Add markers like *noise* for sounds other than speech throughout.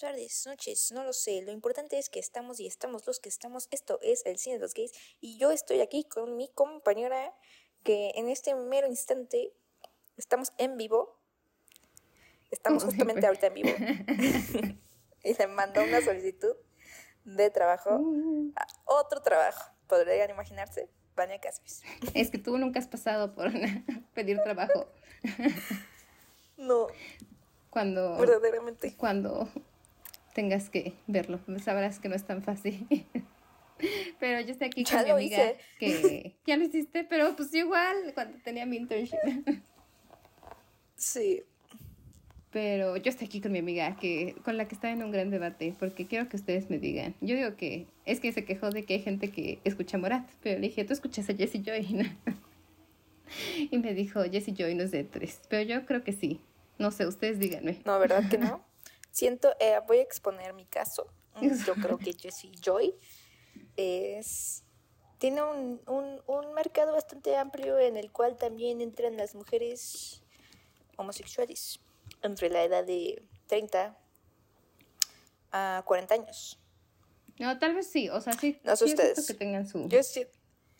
tardes, noches, no lo sé. Lo importante es que estamos y estamos los que estamos. Esto es el cine de los gays. Y yo estoy aquí con mi compañera que en este mero instante estamos en vivo. Estamos justamente ahorita en vivo. *laughs* y le mandó una solicitud de trabajo a otro trabajo. Podrían imaginarse. Vania Caspis. Es que tú nunca has pasado por pedir trabajo. No, Cuando, verdaderamente. cuando tengas que verlo, sabrás que no es tan fácil. *laughs* Pero yo estoy aquí Ya con mi amiga hice. que *laughs* ya lo hiciste, pero pues igual cuando tenía mi internship. Sí. Pero yo estoy aquí con mi amiga que con la que está en un gran debate porque quiero que ustedes me digan. Yo digo que es que se quejó de que hay gente que escucha Morat, pero le dije, "¿Tú escuchas a Jessie Joy?" *laughs* y me dijo, "Jessie Joy no es de tres", pero yo creo que sí. No sé, ustedes díganme. No, ¿verdad que no? Siento, eh, voy a exponer mi caso. *laughs* Yo creo que Jessie Joy es tiene un, un, un mercado bastante amplio en el cual también entran las mujeres homosexuales entre la edad de 30 a 40 años. No, tal vez sí, o sea, sí. No sé sí es ustedes. que tengan su, Yo sí,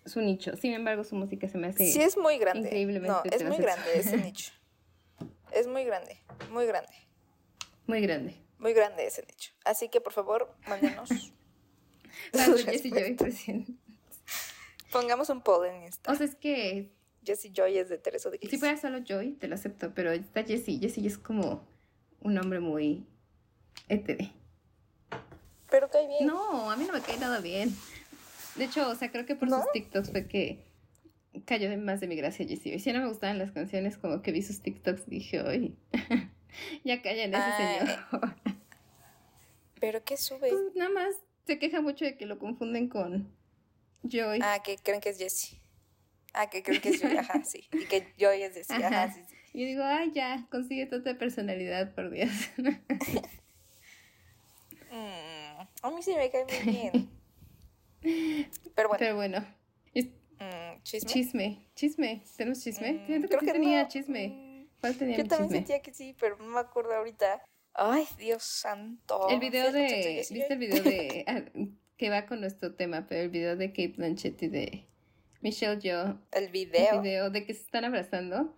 su nicho. Sin embargo, su música se me hace sí es muy grande. increíblemente No, es muy grande ese *laughs* nicho. Es muy grande, muy grande, muy grande. muy grande ese nicho. Así que por favor, mándenos. *laughs* Jessie Joy. Pongamos un poll en Insta. O sea, es que Jessie Joy es de Teresa de Gays. Si fuera solo Joy, te lo acepto, pero está Jessie. Jessie es como un hombre muy hétero. Pero cae bien. No, a mí no me cae nada bien. De hecho, o sea, creo que por ¿No? sus TikToks fue que cayó de más de mi gracia Jessie. Y si no me gustaban las canciones, como que vi sus TikToks dije, oye, *laughs* *laughs* ya callan ese Ah, señor. ¿Pero qué sube? Pues nada más se queja mucho de que lo confunden con Joy. Ah, que creen que es Jessie. Ah, que creen que es Joy. Ajá, sí. Y que Joy es Jessie. Ajá, Ajá. sí, sí. Y yo digo, ay, ya, consigue toda personalidad, por Dios. *laughs* Mm, a mí sí me cae muy bien. Pero bueno, Pero bueno, mm, chisme. chisme, chisme, ¿tenemos chisme? Mm, que creo que tenía no. chisme. ¿Cuál tenía Yo también chisme? sentía que sí, pero no me acuerdo ahorita. Ay, Dios santo. El video ¿Sí escuchaste de. ¿Viste el video de. ah, que va con nuestro tema, pero el video de Kate Blanchett y de Michelle Yeoh. El El video. video de que se están abrazando.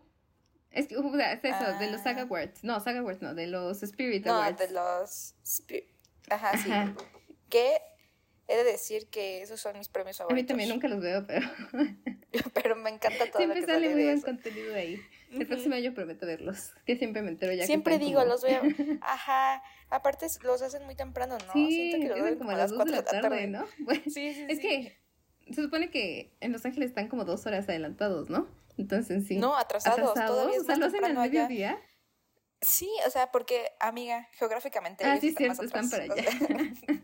Es que, uh, es eso, de los Ah. Saga Awards. No, Saga Awards no, de los Spirit No, de los... Ajá, sí. Ajá. Que he de decir que esos son mis premios A favoritos. mí también nunca los veo, pero *laughs* *laughs* Pero me encanta todo lo siempre que sale sale muy buen contenido de ahí. El próximo año prometo verlos. Que siempre me entero ya Siempre que digo, como- los veo. *laughs* Ajá. Aparte los hacen muy temprano, ¿no? Sí, Siento que ven como a las 2 de la tarde, ¿no? *laughs* Bueno, Sí, sí, es sí. que se supone que en Los Ángeles están como dos horas adelantados, ¿no? Entonces sí. No, atrasados, todavía es o sea, lo hacen al mediodía. Sí, o sea, porque, amiga, geográficamente Ah, sí, están más cierto, están para allá.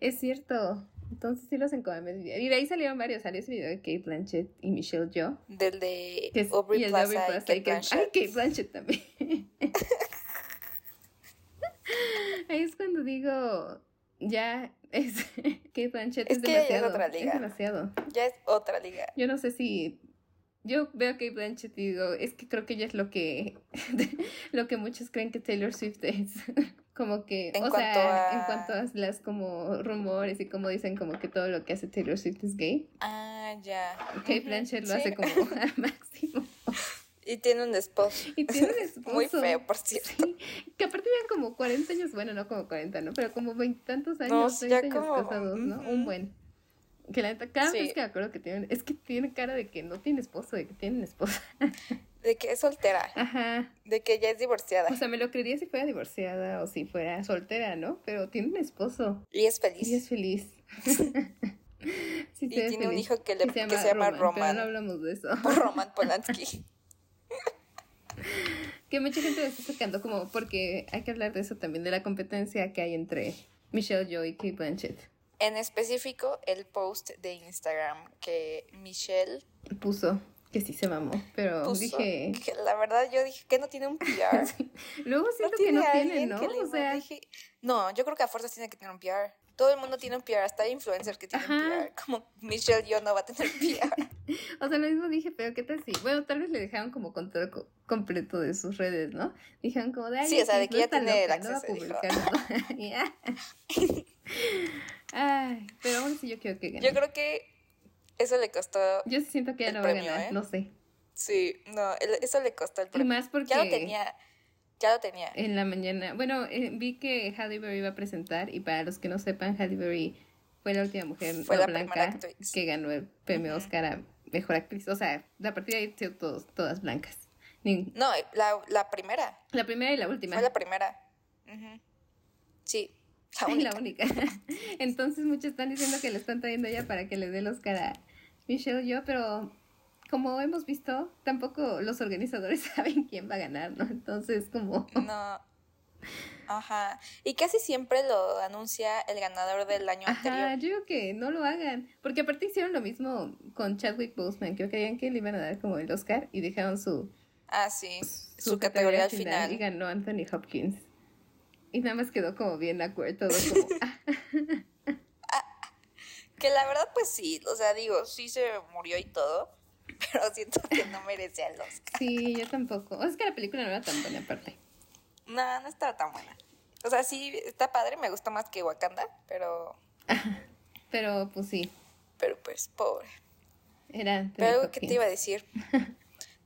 es cierto. Entonces sí lo hacen como al mediodía. Y de ahí salieron varios. Salió ese video de Kate Blanchett y Michelle Yeoh. Del de Que es, Aubrey y el de Plaza, Aubrey y Plaza Kate y Kate- Blanchett. Ay, Kate Blanchett también. *laughs* Ahí es cuando digo, ya es *laughs* Kate Blanchett Es es, que ella es demasiado. otra liga. Es demasiado. Ya es otra liga. Yo no sé si yo veo a Kate Blanchett y digo, es que creo que ella es lo que *laughs* lo que muchos creen que Taylor Swift es. *laughs* Como que, En o cuanto sea, a- en cuanto a las como rumores y como dicen como que todo lo que hace Taylor Swift es gay. Ah, ya. Kate Blanchett lo sí. hace como *laughs* al máximo. Y tiene un esposo. Y tiene un esposo. Muy feo, por cierto. Sí, que aparte viven como 40 años, bueno, no como 40, ¿no? Pero como veintitantos años, No, sí, ya 30 años como- casados, ¿no? Un buen. Que la neta, cada Sí. vez que me acuerdo que tienen, es que tiene cara de que no tiene esposo, de que tienen esposa. *laughs* De que es soltera. Ajá. De que ya es divorciada. O sea, me lo creería si fuera divorciada o si fuera soltera, ¿no? Pero tiene un esposo y es feliz. y es feliz. *laughs* Sí, Y se tiene un hijo que le- que se llama Pero Roman. no hablamos de eso. Por *laughs* Roman Polanski. Que mucha gente lo está sacando como porque hay que hablar de eso también, de la competencia que hay entre Michelle Yeoh y Kate Blanchett. En específico, el post de Instagram que Michelle Puso que sí se mamó, pero puso. dije... que la verdad, yo dije que no tiene un PR. *laughs* Luego siento que no tiene, ¿no? O sea, dije- no, yo creo que a fuerzas tiene que tener un PR. Todo el mundo tiene un PR, hasta hay influencers que tienen Ajá. PR. Como Michelle, yo no va a tener *laughs* PR. O sea, lo mismo dije, pero ¿qué tal si? Bueno, tal vez le dejaron como control co- completo de sus redes, ¿no? Dijeron como de, Sí, o sea, de que ya tiene el loca, no va a acceso, publicar, ¿no? *laughs* Ay, pero aún así yo quiero que gane. Yo creo que eso le costó. Yo siento que ya no va a ganar, ¿eh? no sé. Sí, no, eso le costó el Y premio. más porque Ya lo tenía. Ya lo tenía. en la mañana, bueno, eh, vi que Halle Berry iba a presentar y para los que no sepan, Halle Berry fue la última mujer Fue no la blanca que ganó el premio. Oscar a Mejor Actriz. O sea, a partir de ahí todos, todas blancas. Ni- No, la, la primera. La primera y la última. Fue la primera. Ujú. Sí, *laughs* la única. la única. *laughs* Entonces muchos están diciendo que le están trayendo ya para que le dé el Oscar a Michelle yo, pero como hemos visto, tampoco los organizadores *laughs* saben quién va a ganar, ¿no? Entonces como... No. Ajá. Y casi siempre lo anuncia el ganador del año Ajá, anterior. yo digo que no lo hagan, porque aparte hicieron lo mismo con Chadwick Boseman, que creían que le iban a dar como el Oscar y dejaron su, Ah, sí. Su, categoría al final. y ganó Anthony Hopkins. Y nada más quedó como bien acuerdo, todo como... *laughs* ah, Que la verdad, pues sí. O sea, digo, sí se murió y todo. *laughs* Pero siento que no merecía el Oscar. sí, yo tampoco. Es que la película no era tan buena aparte. No, no estaba tan buena. O sea, sí, está padre. Me gustó más que Wakanda. Pero, *laughs* Pero pues sí, pero pues, pobre. era Pero algo que te iba a decir.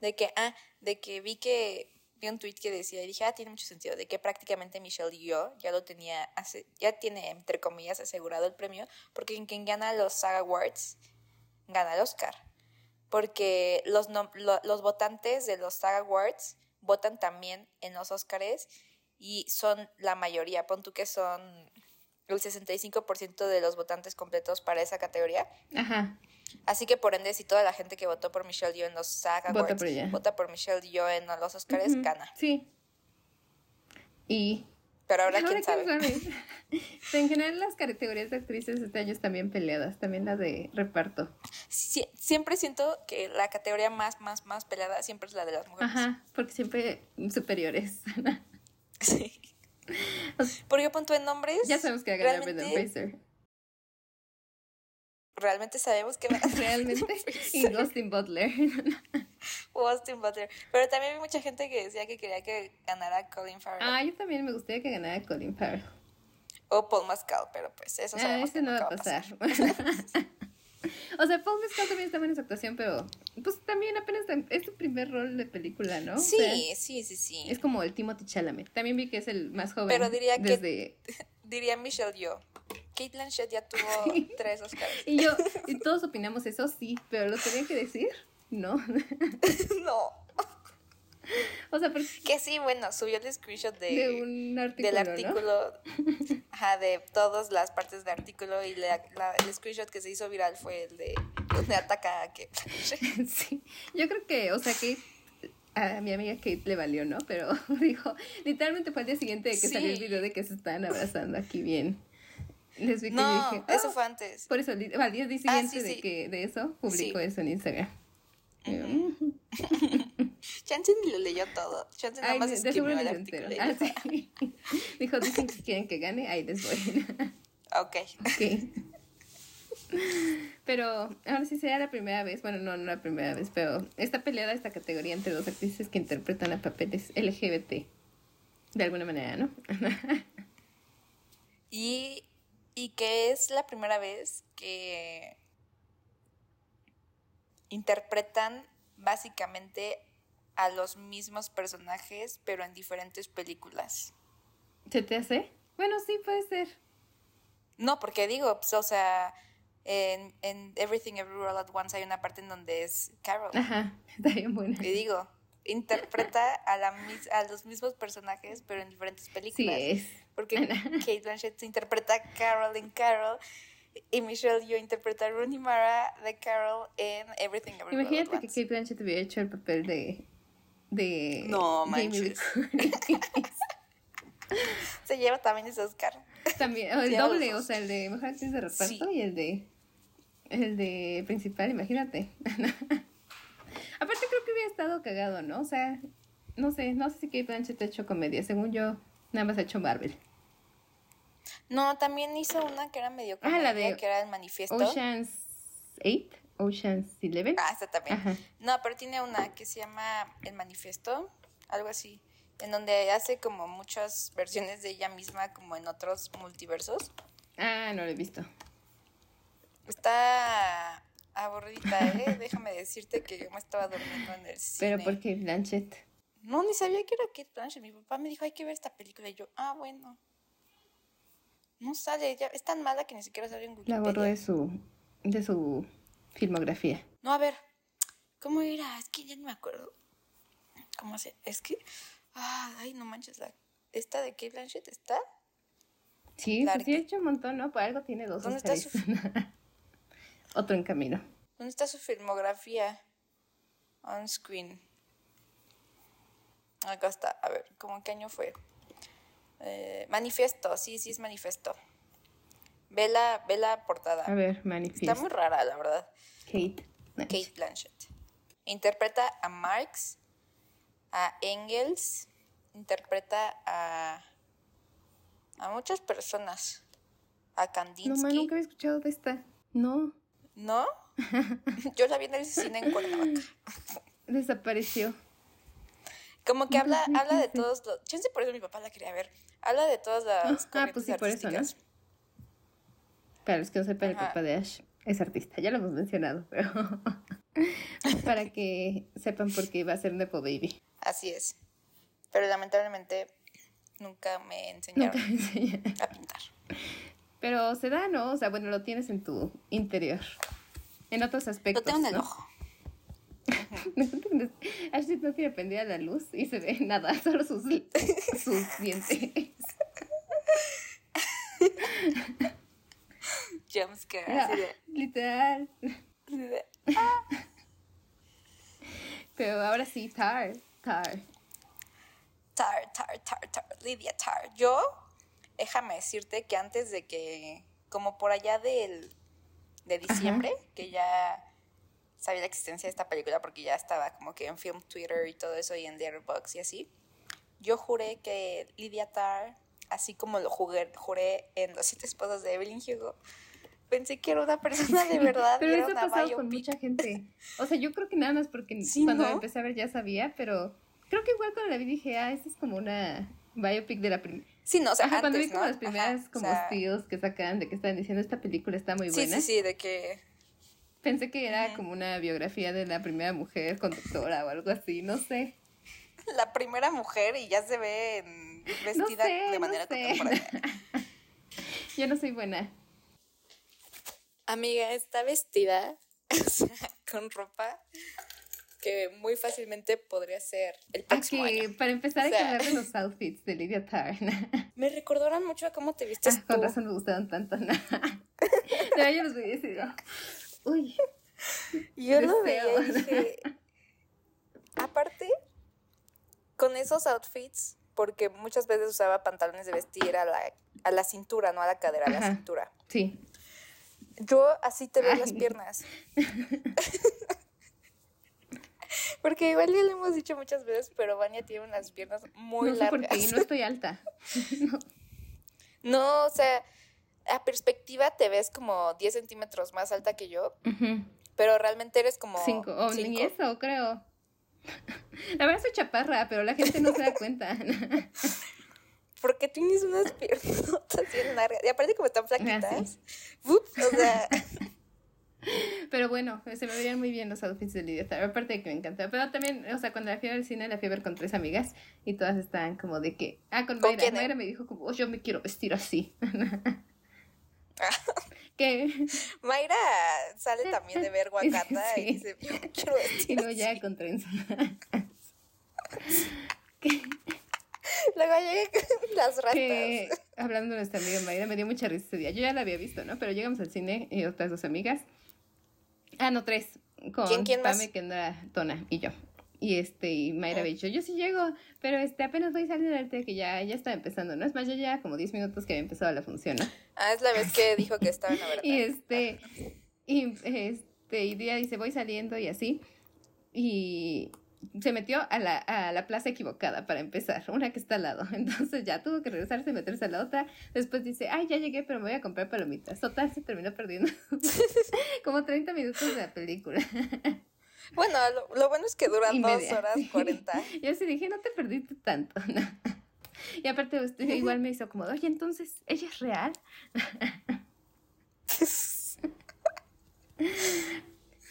De que, ah, de que vi que vi un tweet que decía y dije, ah, tiene mucho sentido, de que prácticamente Michelle y yo ya lo tenía, ase- ya tiene, entre comillas, asegurado el premio, porque quien, gana los SAG Awards gana el Oscar. Porque los, nom- lo- los votantes de los SAG Awards votan también en los Oscars y son la mayoría, pon tú que son el 65% de los votantes completos para esa categoría. Ajá, Así que por ende, si toda la gente que votó por Michelle Yeoh en los SAG Vota Awards por ella. vota por Michelle Yeoh en los Oscars, Ujú, gana. Sí. Y Pero ahora, *laughs* quién sabe. *laughs* en general las categorías de actrices este año están bien peleadas, también la de reparto. Sie- siempre siento que la categoría más, más, más peleada siempre es la de las mujeres. Ajá, porque siempre superiores. *laughs* Sí. Porque punto en nombres. ya sabemos que va a ganar Brendan Fraser. realmente sabemos que va a *laughs* ganar Realmente. y Austin Butler. *laughs* Austin Butler. Pero también vi mucha gente que decía que quería que ganara Colin Farrell ah, yo también me gustaría que ganara Colin Farrell. o Paul Mescal, pero pues eso Ah, sabemos ese que no va a pasar. *laughs* o sea, Paul Mescal también está en su actuación, pero pues también apenas es su primer rol de película, ¿no? O Sí, sea, sí, sí, sí. es como el Timothy Chalamet. También vi que es el más joven. Pero diría que-. *laughs* Diría Michelle Yeoh. Kate Blanchett ya tuvo *laughs* tres Oscars. Y yo, y *laughs* todos opinamos eso, sí, pero lo tenía que decir, no. no. *laughs* o sea, porque Que sí, bueno, subió el screenshot de, de un artículo, del ¿no? artículo, *laughs* ajá, de todas las partes del artículo y la- la- el screenshot que se hizo viral fue el de donde ataca a Kate. *laughs* Sí, yo creo que, o sea, que a mi amiga Kate le valió, ¿no? Pero dijo, literalmente fue al día siguiente de que Sí. salió el video de que se estaban abrazando aquí bien. Les vi que No, dije, eso "Oh". fue antes. Por eso, al día siguiente Ah, sí, de sí. que de eso, publicó eso en Instagram. Ujú. "Mm". *laughs* Chance ni lo leyó todo. Chance nada más escribió el artículo. Ah, sí. *laughs* Dijo, dicen que quieren que gane, ahí les voy. Ok. Ok. Pero ahora sí sería la primera vez, bueno, no, no la primera vez, pero está peleada esta categoría entre dos actrices que interpretan a papeles LGBT. De alguna manera, ¿no? *laughs* Y, y que es la primera vez que interpretan básicamente a los mismos personajes, pero en diferentes películas. ¿Se te hace? Bueno, sí, puede ser. No, porque digo, pues, o sea, en, en Everything Everywhere All at Once hay una parte en donde es Carol. Ajá, *laughs* está bien buena. Y digo, interpreta a, la, mis- a los mismos personajes, pero en diferentes Sí películas. es. Porque *laughs* Kate Blanchett interpreta a Carol en Carol y Michelle Yeoh interpreta a Rooney Mara de Carol en Everything Everywhere All at Imagínate que. Kate Blanchett hubiera hecho el papel de... de No Jamie. *laughs* Se lleva también ese Oscar. También, *laughs* o el doble, o sea, el de mejor actriz de reparto Sí. y el de el de principal, imagínate. *laughs* Aparte creo que hubiera estado cagado, ¿no? O sea, no sé, no sé si Kate Blanchett ha hecho comedia, según yo, nada más ha hecho Marvel. No, también hizo una que era medio Ah, la de que era el manifiesto. Ocean's 8 Ocean's Eleven. Ah, esta también. Ajá. No, pero tiene una que se llama El Manifiesto, algo así, en donde hace como muchas versiones de ella misma como en otros multiversos. Ah, no lo he visto. Está aburrida, ¿eh? *laughs* Déjame decirte que yo me estaba durmiendo en el cine. Pero porque Blanchett. No, ni sabía que era Kate Blanchett. Mi papá me dijo, hay que ver esta película. Y yo, ah, bueno. No sale, ya es tan mala que ni siquiera sale en La Wikipedia. borró de su, de su filmografía. No, a ver, ¿cómo era? Es que ya no me acuerdo. ¿Cómo se? Es que. Ah, ay, no manches. La, ¿Esta de Kate Blanchett está? Sí, pues sí, he hecho un montón, ¿no? Por algo tiene dos ¿Dónde está su- *laughs* Otro en camino. ¿Dónde está su filmografía? On screen. Acá está. A ver, ¿cómo qué año fue? Eh, manifiesto, sí, sí es manifiesto. Ve la, ve la portada. A ver, Está manifiesto. muy rara, la verdad. Kate. Kate Blanchett. Interpreta a Marx, a Engels, interpreta a, a muchas personas. A No, Kandinsky. man, nunca había escuchado de esta. No, ¿No? *laughs* Yo la vi en el cine en Cuernavaca. desapareció. Como que habla, habla de todos los. Chance por eso mi papá la quería ver. Habla de todas las. Ah, pues sí, por eso, ¿no? Para los que no sepan, el papá de Ash es artista. Ya lo hemos mencionado, pero *laughs* para que sepan por qué va a ser Nepo Baby. Así es. Pero lamentablemente nunca me enseñaron Nunca me enseñaron. a pintar. Pero se da, ¿no? O sea, bueno, lo tienes en tu interior. En otros Lo aspectos. tengo en el ¿no? ojo. Ashley no tiene prendida la luz y se ve nada, *laughs* solo sus, sus dientes. Jumpscare. Ah, Así de, Literal. así de, *laughs* Pero ahora sí, Tar. Tar. Tar, tar, tar, tar. Lidia Tar. Yo, déjame decirte que antes de que, como por allá del, de diciembre, que ya sabía la existencia de esta película porque ya estaba como que en Film Twitter y todo eso y en Letterboxd y así, yo juré que Lidia Tar, así como lo jugué, juré en Los siete esposos de Evelyn Hugo, pensé que era una persona de *laughs* verdad. Pero era eso ha una pasado con mucha gente. O sea, yo creo que nada más porque *laughs* Sí, cuando ¿no? empecé a ver ya sabía, pero creo que igual cuando la vi dije, ah, esta es como una biopic de la primera. Sí, no, o sea, Ajá, cuando antes, vi como ¿no? las primeras Ajá, o como sea, steals que sacan de que estaban diciendo esta película está muy Sí, buena. sí, sí, de que Pensé que era como una biografía de la primera mujer conductora o algo así, no sé. *laughs* la primera mujer y ya se ve en- No vestida sé, de no manera sé. contemporánea. *laughs* Yo no soy buena. Amiga, está vestida *laughs* con ropa que muy fácilmente podría ser el próximo Aquí, año. para empezar, hay O sea- que hablar de los outfits de Lydia Tarn. Me recordaron mucho a cómo te vistes Ah, con tú. razón me gustaron tanto. Pero yo los voy a decir. ¿No? Uy, *laughs* Yo lo veía y dije. Aparte, con esos outfits, porque muchas veces usaba pantalones de vestir a la, a la cintura, no a la cadera, a la Ajá. cintura. sí. Yo así te veo Ay. las piernas. *laughs* Porque igual ya lo hemos dicho muchas veces, pero Vania tiene unas piernas muy no sé por largas. qué, no estoy alta. *laughs* No, o sea, a perspectiva te ves como 10 centímetros más alta que yo, Ujú. pero realmente eres como Cinco, o ni cinco. eso, creo. *laughs* La verdad soy chaparra, pero la gente no se da cuenta. *laughs* Porque tienes unas piernas bien largas. Y aparte como están Ah, flaquitas. ups, o sea, *laughs* Pero bueno, se me veían muy bien los outfits de Tarr. Aparte de que me encantaba. Pero también, o sea, cuando la fui al cine, la fui a ver con tres amigas y todas estaban como de que. Ah, con ¿Con Mayra. Mayra me dijo como, "Oh, yo me quiero vestir así. *laughs* que. *laughs* Mayra sale también de ver *laughs* Wakanda Sí. y dice, yo quiero vestir Y luego así". ya con trenzas. Luego llegué con las rastas. que hablando de nuestra amiga Mayra, me dio mucha risa ese día. Yo ya la había visto, ¿no? Pero llegamos al cine y otras dos amigas. Ah, no, tres. Con ¿Quién- quién? Pame, Kendra, Tona y yo. Y este, y Mayra había dicho, yo sí llego, pero este, apenas voy saliendo del té que ya, ya estaba empezando, ¿no? Es más, ya ya como 10 minutos que había empezado la función, ¿no? Ah, es la vez que dijo que estaba en la verdad. Y este, y este, y día dice, voy saliendo y así. Y, se metió a la, a la plaza equivocada para empezar, una que está al lado. *laughs* Entonces ya tuvo que regresarse y meterse a la otra. Después dice, ay, ya llegué, pero me voy a comprar palomitas. Total, se terminó perdiendo *laughs* como 30 minutos de la película. *laughs* Bueno, lo, bueno es que duran dos horas cuarenta. *laughs* Yo sí dije, no te perdiste tanto. *laughs* Y aparte, usted igual me hizo como, oye, entonces, ¿ella es real? *laughs*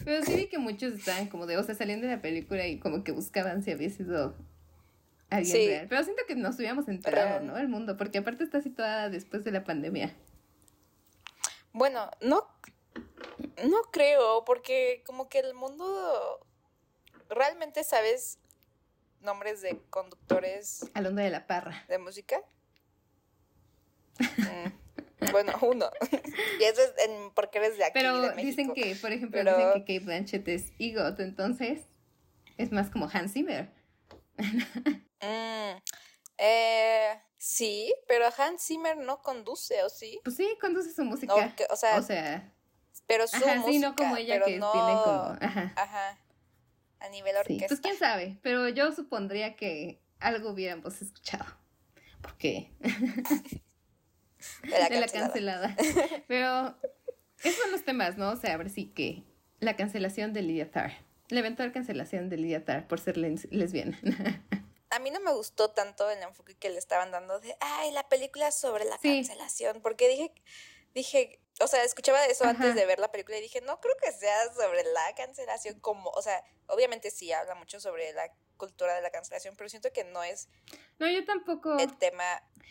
Pero sí vi que muchos estaban como de, o sea, saliendo de la película y como que buscaban si había sido alguien real. Pero siento que nos hubiéramos enterado, ¿no? El mundo, porque aparte está situada después de la pandemia. Bueno, no, no creo, porque como que el mundo realmente sabes nombres de conductores. Alondra de la Parra. ¿De música? Mm, bueno, *laughs* uno. y eso es porque eres de aquí. Pero dicen que, por ejemplo, dicen que Kate Blanchett es EGOT, entonces es más como Hans Zimmer. *laughs* mm, eh, sí, pero Hans Zimmer no conduce, ¿o sí? Pues sí, conduce su música. o sea, o sea pero su música, sí, no como ella que no... tiene como, ajá. Ajá a nivel orquesta. pues quién sabe, pero yo supondría que algo hubiéramos escuchado. Porque *laughs* de la, *laughs* cancelada. Pero esos son los temas, ¿no? O sea, a ver si que la cancelación de Lydia Tarr. La eventual cancelación de Lydia Tarr por ser lesbiana. a mí no me gustó tanto el enfoque que le estaban dando de, ay, la película sobre la cancelación, porque dije, dije, o sea, escuchaba eso antes de ver la película y dije, no creo que sea sobre la cancelación como, o sea, obviamente sí habla mucho sobre la cultura de la cancelación, pero siento que no es... No, yo tampoco... El tema...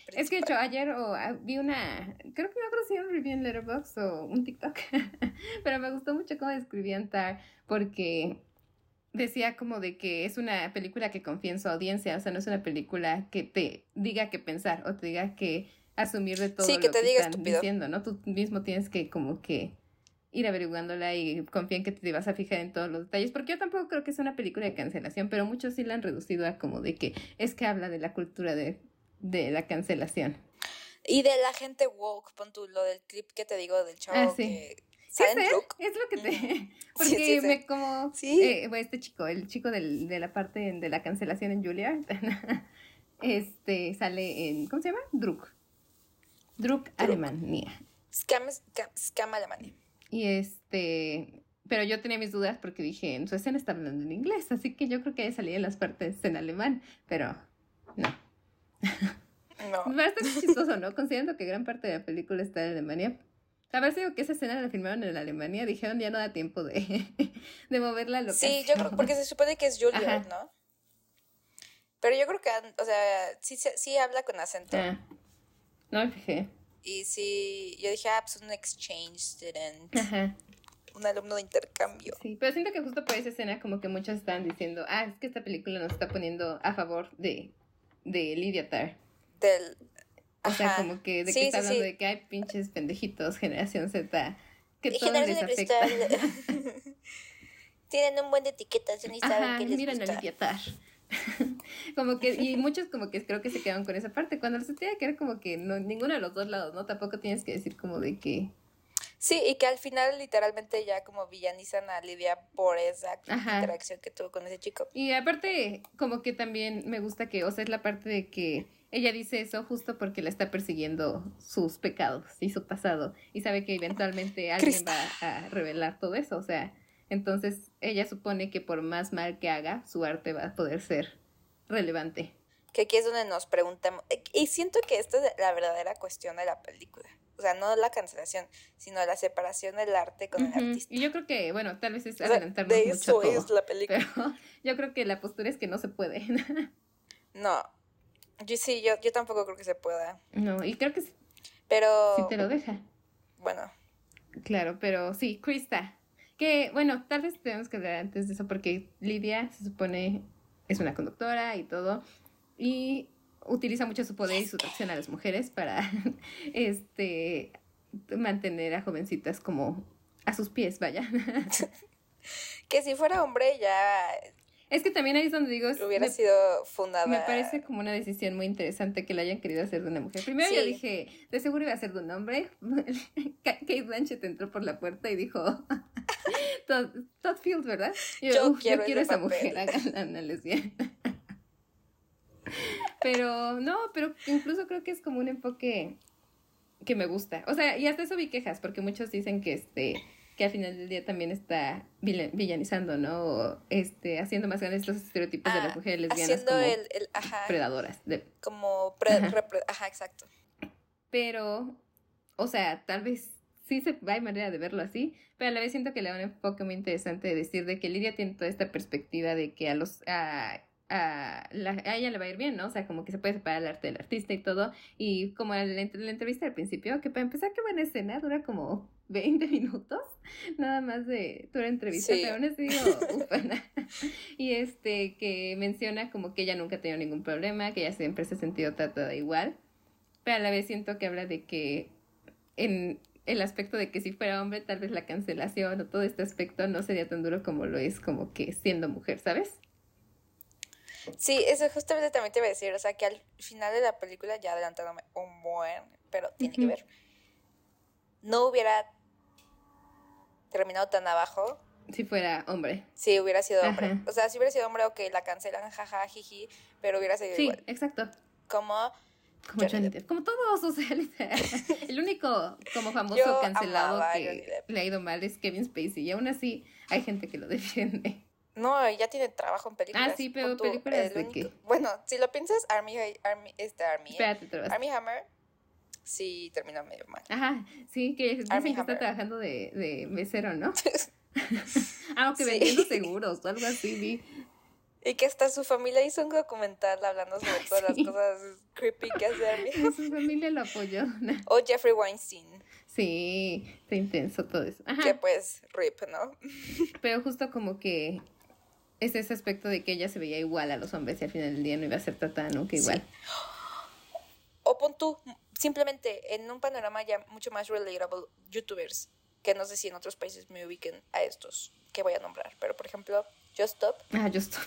Es que de hecho ayer o ah, vi una, creo que me acuerdo si un review en Letterboxd o un TikTok, *laughs* pero me gustó mucho cómo describían Tar, porque decía como de que es una película que confía en su audiencia, o sea, no es una película que te diga qué pensar o te diga que asumir de todo sí, que lo te que diga están diciendo, ¿no? Tú mismo tienes que como que ir averiguándola y confía en que te vas a fijar en todos los detalles, porque yo tampoco creo que es una película de cancelación, pero muchos sí la han reducido a como de que es que habla de la cultura de, de la cancelación. Y de la gente woke, pon tú lo del clip que te digo del chavo ah, sí. que es, es lo que te... *laughs* *laughs* Porque me como... Eh, este chico, el chico del, de la parte de la cancelación en Julia, *laughs* este sale en... ¿Cómo se llama? Druk. Druk, Alemania. Scam, scam, Alemania. Y este, pero yo tenía mis dudas porque dije, en su escena está hablando en inglés, así que yo creo que salía en las partes en alemán, pero no. No. *laughs* Bastante chistoso, ¿no? Considerando que gran parte de la película está en Alemania. A ver, digo que esa escena la filmaron en Alemania, dijeron ya no da tiempo de, *laughs* de moverla a Sí, yo creo, porque se supone que es Julia, ¿no? Pero yo creo que, o sea, sí, sí habla con acento. Ah. No me fijé. Y sí, yo dije, ah, pues un exchange student. Un alumno de intercambio. Sí, pero siento que justo por esa escena como que muchos están diciendo, ah, es que esta película nos está poniendo a favor de, de Lydia Tarr. Del... O sea, como que de que está hablando de que hay pinches pendejitos, generación Z, que todo les afecta. *laughs* *laughs* Tienen un buen de etiquetas, y saben qué les miren gusta. a Lydia Tarr. *laughs* como que, y muchos como que creo que se quedan con esa parte, cuando se tiene que ver como que no, ninguno de los dos lados, ¿no? Tampoco tienes que decir como de que... Sí, y que al final literalmente ya como villanizan a Lidia por esa interacción que tuvo con ese chico. Y aparte, como que también me gusta que, o sea, es la parte de que ella dice eso justo porque la está persiguiendo sus pecados y su pasado y sabe que eventualmente alguien va a revelar todo eso, o sea, entonces ella supone que por más mal que haga, su arte va a poder ser relevante. Que aquí es donde nos preguntamos, y siento que esta es la verdadera cuestión de la película. O sea, no la cancelación, sino la separación del arte con el artista. Y yo creo que, bueno, tal vez es adelantarnos de eso es la película. Pero *laughs* yo creo que la postura es que no se puede. *laughs* no. Yo sí, yo, yo tampoco creo que se pueda. No, y creo que Pero... Si te lo deja. Bueno. Claro, pero sí, Krista, que, bueno, tal vez tenemos que hablar antes de eso porque Lidia se supone es una conductora y todo. Y utiliza mucho su poder y su atracción a las mujeres para *laughs* este mantener a jovencitas como a sus pies, vaya. *laughs* que si fuera hombre ya es que también ahí es donde digo. Hubiera sido fundada. Me parece como una decisión muy interesante que la hayan querido hacer de una mujer. Primero yo dije, de seguro iba a ser de un hombre. *laughs* Kate Blanchett entró por la puerta y dijo: *laughs* Todd, Todd Fields, ¿verdad? Yo uf, quiero esa papel. mujer, háganla lesbiana. *laughs* Pero no, pero incluso creo que es como un enfoque que me gusta. O sea, y hasta eso vi quejas, porque muchos dicen que este que al final del día también está villa- villanizando, ¿no? O, este, haciendo más grandes estos estereotipos de Ah, las mujeres lesbianas haciendo como el, el- ajá, predadoras. de- como pre- Ajá. repre- ajá, exacto. pero, o sea, tal vez sí se hay manera de verlo así, pero a la vez siento que le da un enfoque muy interesante de decir de que Lidia tiene toda esta perspectiva de que a los a, a, la- a ella le va a ir bien, ¿no? O sea, como que se puede separar el arte del artista y todo, y como en la, la entrevista al principio, que para empezar, qué buena escena, dura como *laughs* 20 minutos, nada más de la entrevista, Sí. pero aún así digo, *laughs* ufana. *laughs* Y este, que menciona como que ella nunca ha tenido ningún problema, que ella siempre se ha sentido tratada igual, pero a la vez siento que habla de que en el aspecto de que si fuera hombre, tal vez la cancelación o todo este aspecto no sería tan duro como lo es como que siendo mujer, ¿sabes? Sí, eso justamente también te iba a decir, o sea, que al final de la película, ya adelantándome un buen, pero tiene que ver, no hubiera terminado tan abajo Si fuera hombre. si hubiera sido hombre. Ajá. O sea, si hubiera sido hombre, ok, la cancelan, jaja, jiji, pero hubiera sido Sí, igual. exacto. Como, Como Johnny Depp. Como todos, o sea, *laughs* el único como famoso cancelado que le ha ido mal es Kevin Spacey y aún así hay gente que lo defiende. no, ya tiene trabajo en películas. Ah, sí, pero tú, películas el de único- qué? Bueno, si lo piensas, Army, Army, este Army. Army Hammer, sí terminó medio mal. Ajá, sí, que dicen que está trabajando de, de mesero, ¿no? *laughs* ah, o que Sí. vendiendo seguros o algo así, vi. Y que hasta su familia hizo un documental hablando sobre todas Sí. las cosas creepy que hace *laughs* Army. Su familia lo apoyó. O Jeffrey Weinstein, Sí, está intenso todo eso. Ajá. que pues, rip, ¿no? *laughs* Pero justo como que es ese aspecto de que ella se veía igual a los hombres y al final del día no iba a ser tratada nunca Sí. igual. O pon tú, simplemente en un panorama ya mucho más relatable, youtubers, que no sé si en otros países me ubiquen a estos que voy a nombrar, pero por ejemplo, Just Stop, Ah, *laughs* yo stop.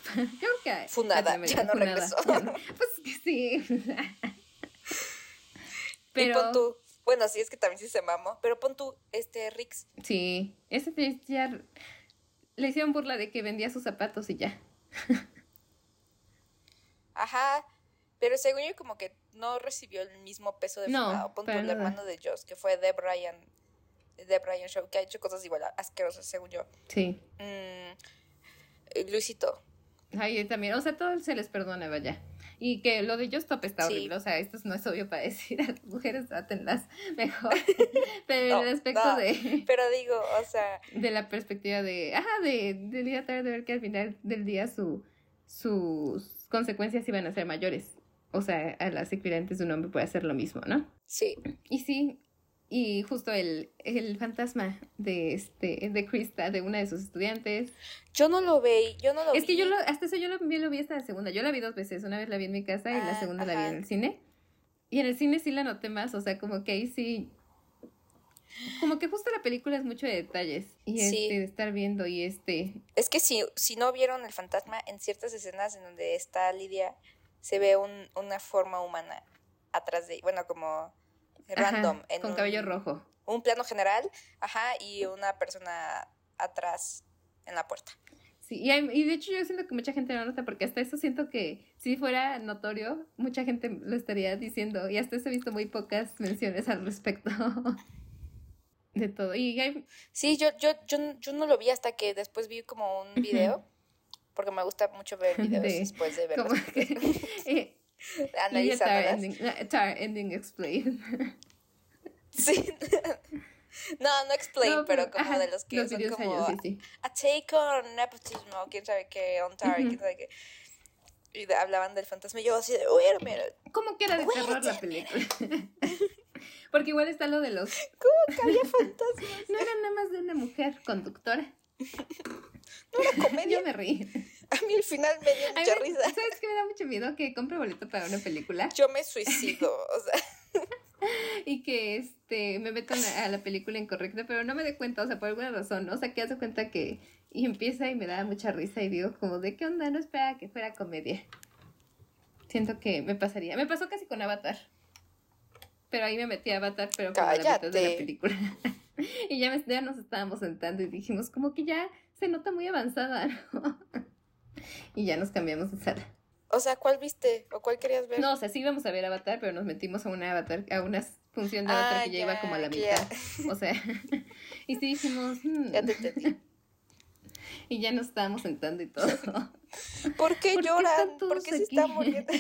Que Fundada, ya no fundada, regresó. ya no. *laughs* Pues que sí. *laughs* y Pero pon tú, bueno, sí es que también sí se mamó, pero pon tú, este, Rix, sí, ese ya le hicieron burla de que vendía sus zapatos y ya. ajá, pero según yo como que no recibió el mismo peso de No, fundado. Pon tú el hermano de Joss, que fue Deb Ryan, Deb Ryan Show, que ha hecho cosas igual asquerosas, según yo. Sí. Mm, Luisito, Ay, también, o sea, todo se les perdona, vaya. Y que lo de Just Stop está Sí. horrible, o sea, esto no es obvio para *laughs* decir a las mujeres, trátenlas mejor. *laughs* Pero No, el aspecto no. de, pero digo, o sea, de la perspectiva de, ajá, de, de Lidia Tyler, de ver que al final del día su, sus consecuencias iban a ser mayores. O sea, a las equivalentes de un hombre puede hacer lo mismo, ¿no? sí, Y sí, y justo el, el fantasma de este, de Krista, de una de sus estudiantes. yo no lo veí, yo no lo Es que vi. yo lo, hasta eso yo lo, vi- lo vi hasta la segunda. Yo la vi dos veces. Una vez la vi en mi casa y la Ah, segunda la vi en el cine. Y en el cine sí la noté más, o sea, como que ahí sí. Como que justo la película es mucho de detalles. Y Sí. este, de estar viendo y este. Es que si, si no vieron el fantasma, en ciertas escenas en donde está Lidia, se ve un, una forma humana atrás de, bueno, como random. ajá, en con un- cabello rojo. Un plano general, ajá, y una persona atrás en la puerta. Sí, y, hay- y de hecho yo siento que mucha gente no nota porque hasta eso siento que si fuera notorio, mucha gente lo estaría diciendo y hasta eso he visto muy pocas menciones al respecto *laughs* de todo. Y hay, Sí, yo, yo, yo, yo no lo vi hasta que después vi como un video, porque me gusta mucho ver *laughs* videos De- después de como verlos, que *laughs* eh, *laughs* analizándolas. ending, eh, Tar ending explain. *laughs* Sí. *laughs* no, no explain, No, pero, como ajá, de los que son como ellos, sí, sí. a take on nepotism, o quién sabe qué, on Tar, Ujú. quién sabe qué. Y de- hablaban del fantasma y yo así de, wait a minute, ¿Cómo que era de terror la película? Porque igual está lo de los... ¿cómo que había fantasmas? No era nada más de una mujer conductora. No era comedia. Yo me reí. A mí al final me dio mucha me- risa. ¿Sabes qué me da mucho miedo? Que compre boleto para una película Yo me suicido, o sea, *laughs* y que este me meto a la película incorrecta, pero no me dé cuenta, o sea, por alguna razón, ¿no? O sea, que hace cuenta que... Y empieza y me da mucha risa y digo como, ¿de qué onda? No esperaba que fuera comedia. Siento que me pasaría. Me pasó casi con Avatar. Pero ahí me metí a Avatar, pero como la mitad de la película. *laughs* y ya, me, ya nos estábamos sentando y dijimos, como que ya se nota muy avanzada, ¿no? *laughs* y ya nos cambiamos de sala. O sea, ¿cuál viste o cuál querías ver? No, o sea, sí íbamos a ver Avatar, pero nos metimos a una Avatar, a una función de Avatar ah, que ya, iba como a la mitad. O sea, *laughs* y sí dijimos, hmm". ya te entendí. Y ya nos estábamos sentando y todo. ¿Por qué lloran? ¿Por qué se están muriendo?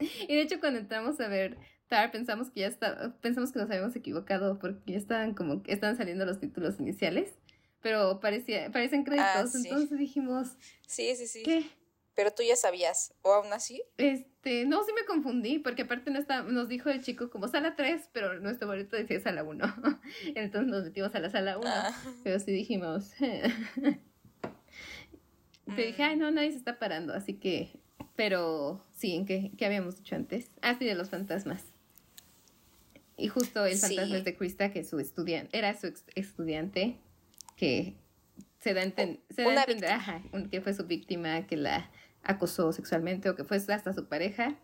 y de hecho cuando entramos a ver Tar pensamos que ya está, pensamos que nos habíamos equivocado porque ya estaban como que estaban saliendo los títulos iniciales, pero parecía, parecen créditos, ah, entonces dijimos Sí, sí, sí. ¿Qué? Pero tú ya sabías, o aún así. Este, no, sí me confundí, porque aparte no está, nos dijo el chico como sala 3, pero nuestro boleto decía sala 1. *laughs* Entonces nos metimos a la sala 1. Ah. Pero sí dijimos. *laughs* Te dije, ay, no, nadie se está parando, así que. Pero sí, ¿en qué, qué habíamos dicho antes? Ah, sí, de los fantasmas. Y justo el fantasma es de Krista, que su estudiante, era su estudiante, que se da, se da a entender ajá, que fue su víctima, que la acosó sexualmente o que fue hasta su pareja.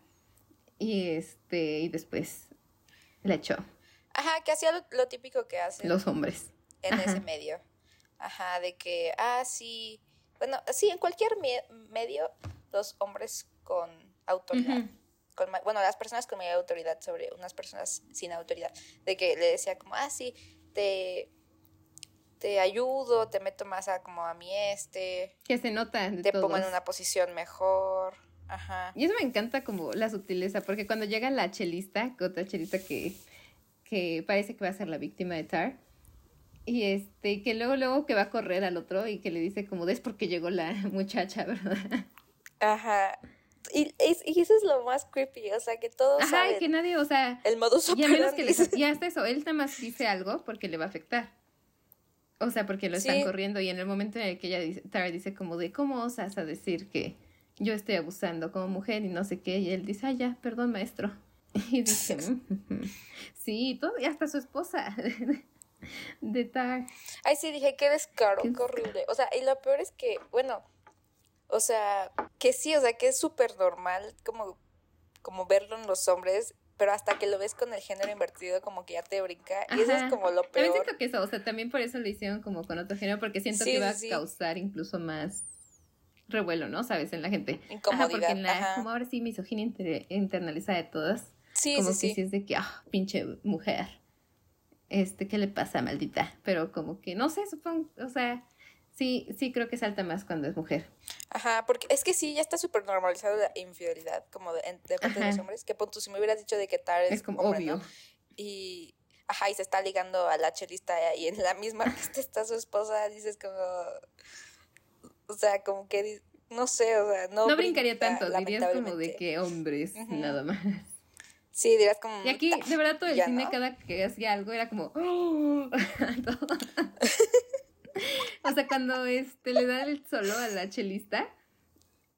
Y este, y después la echó. Ajá, que hacía lo, típico que hacen. Los hombres. En ese medio. Ajá, de que, ah, sí, bueno, sí, en cualquier medio, los hombres con autoridad, con, bueno, las personas con mayor autoridad sobre unas personas sin autoridad, de que le decía como, ah, sí, te, te ayudo, te meto más a como a mi este. Que se nota. te pongo en una posición mejor. Ajá. Y eso me encanta como la sutileza, porque cuando llega la chelista, otra chelista que, que parece que va a ser la víctima de Tar, y este, que luego, luego que va a correr al otro y que le dice como, es porque llegó la *laughs* muchacha, ¿verdad? Ajá. Y, y, eso es lo más creepy, o sea, que todos Ajá, y que nadie, o sea... El modus operandi. Y, menos que le, *laughs* y hasta eso, él nada más dice algo porque le va a afectar. O sea, porque lo están corriendo y en el momento en el que ella dice, Tara dice como de, ¿cómo osas a decir que yo estoy abusando como mujer y no sé qué? Y él dice, ah, ya, perdón, maestro. *laughs* Y dice, *laughs* mm, mm, mm". sí, todo, y hasta su esposa. de tag. Ay, sí, dije, qué descaro, qué, horrible. O sea, y lo peor es que, bueno, o sea, que sí, o sea, que es súper normal como, como verlo en los hombres, pero hasta que lo ves con el género invertido, como que ya te brinca. Y eso es como lo peor. También siento que eso, o sea, también por eso lo hicieron como con otro género, porque siento que va a causar incluso más revuelo, ¿no? ¿Sabes? En la gente. Incomodidad. Ajá, porque en la, como ahora sí, misoginia internalizada de todas. Sí, como sí, que sí. es de que, ah, pinche mujer este, ¿qué le pasa, maldita? Pero como que, no sé, supongo, o sea, sí, sí creo que salta más cuando es mujer. Ajá, porque es que sí, ya está súper normalizado la infidelidad, como de, de parte de los hombres, que punto, si me hubieras dicho de que tal es, como obvio. Y, ajá, y se está ligando a la chelista y en la misma *laughs* que está su esposa, dices como, o sea, como que, no sé, o sea, no. No brincaría tanto, dirías como de que hombres, nada más. Sí, dirás como... Y aquí, de verdad, todo el cine, cada que hacía algo, era como... *laughs* *laughs* *laughs* o sea, cuando este, le da el solo a la chelista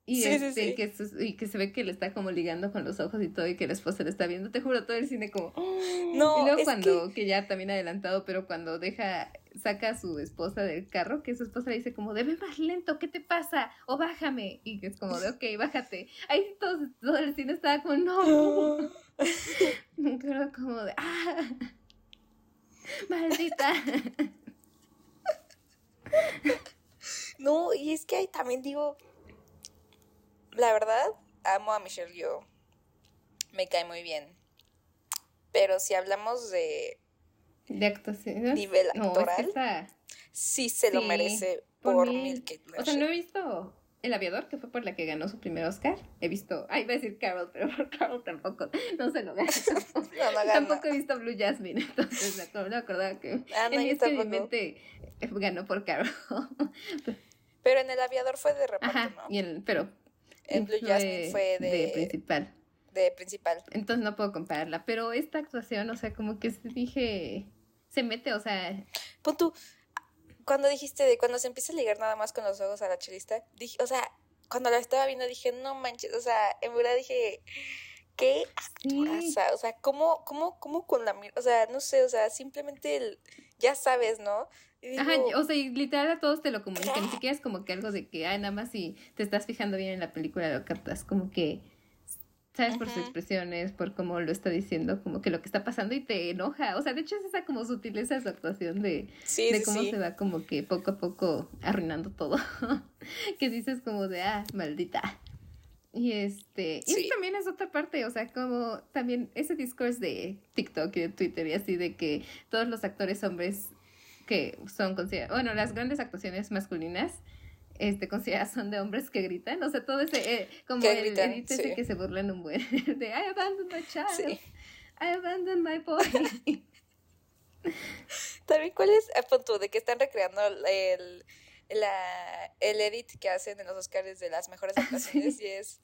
y, este, Que, y que se ve que le está como ligando con los ojos y todo y que la esposa le está viendo, te juro, todo el cine como... *gasps* No, y luego cuando, que... ya también adelantado, pero cuando deja, saca a su esposa del carro, que su esposa le dice como, debe más lento, ¿qué te pasa? O bájame. Y que es como de, ok, bájate. Ahí todo, todo el cine estaba como, no. *gasps* *laughs* Me acuerdo como de, ¡ah! *laughs* ¡Maldita! No, y es que ahí también digo, la verdad, amo a Michelle Yeoh. Me cae muy bien. Pero si hablamos de... De actuación. Nivel actoral. Sí se lo merece por, mil O sea, no he visto el Aviador, que fue por la que ganó su primer Oscar. He visto, ay, iba a decir Carol, pero por Carol tampoco, no se lo ganó. *laughs* tampoco he visto Blue Jasmine, *laughs* entonces me acuerdo, que ah, no, en mi mente *laughs* ganó por Carol. pero en El Aviador fue de reparto, Ajá, ¿no? Y el, pero en Blue Jasmine fue de, de principal. De principal. Entonces no puedo compararla, pero esta actuación, o sea, como que dije, se mete, o sea... Pon tú, cuando dijiste de cuando se empieza a ligar nada más con los ojos a la chelista, dije, o sea, cuando la estaba viendo dije, no manches, o sea, en verdad dije, qué pasa, o sea, ¿cómo, cómo, cómo con la o sea, no sé, o sea, simplemente el, ya sabes, ¿no? Ajá, o sea, y literal a todos te lo comunican, ni siquiera es como que algo de que, ay, nada más si te estás fijando bien en la película lo captas, como que ¿sabes? Por sus expresiones, por cómo lo está diciendo, como que lo que está pasando y te enoja. O sea, de hecho es esa como sutileza su actuación de, de cómo se va como que poco a poco arruinando todo. *laughs* que dices como de, ah, maldita. Y este, y también es otra parte, o sea, como también ese discurso de TikTok y de Twitter y así de que todos los actores hombres que son considerados, bueno, las grandes actuaciones masculinas, este, consideradas son de hombres que gritan, o sea, todo ese, eh, como el gritan, ese que se burlan un buen, *laughs* de I abandoned my child, I abandoned my boy. *laughs* También, ¿cuál es el punto de que están recreando el la, el edit que hacen en los Oscars de las mejores actuaciones y es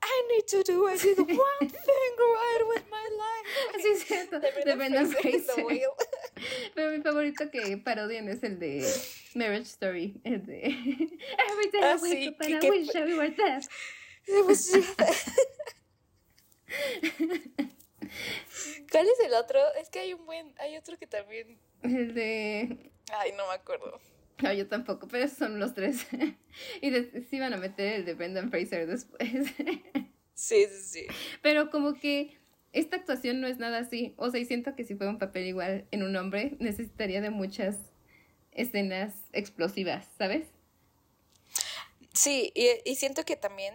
I need to do I did one thing right with my life. *laughs* Sí, es cierto. De Brendan Fraser. *laughs* Pero mi favorito que parodian es el de Marriage Story. El de Every day I ah, wake up and I wish I were dead. *laughs* ¿Cuál es el otro? Es que hay un buen, hay otro que también. El de. Ay, no me acuerdo. No, yo tampoco, pero son los tres. *laughs* y de, sí iban a meter el de Brendan Fraser después. *laughs* sí, sí, sí. Pero como que esta actuación no es nada así. O sea, y siento que si fuera un papel igual en un hombre, necesitaría de muchas escenas explosivas, ¿sabes? Sí, y, y siento que también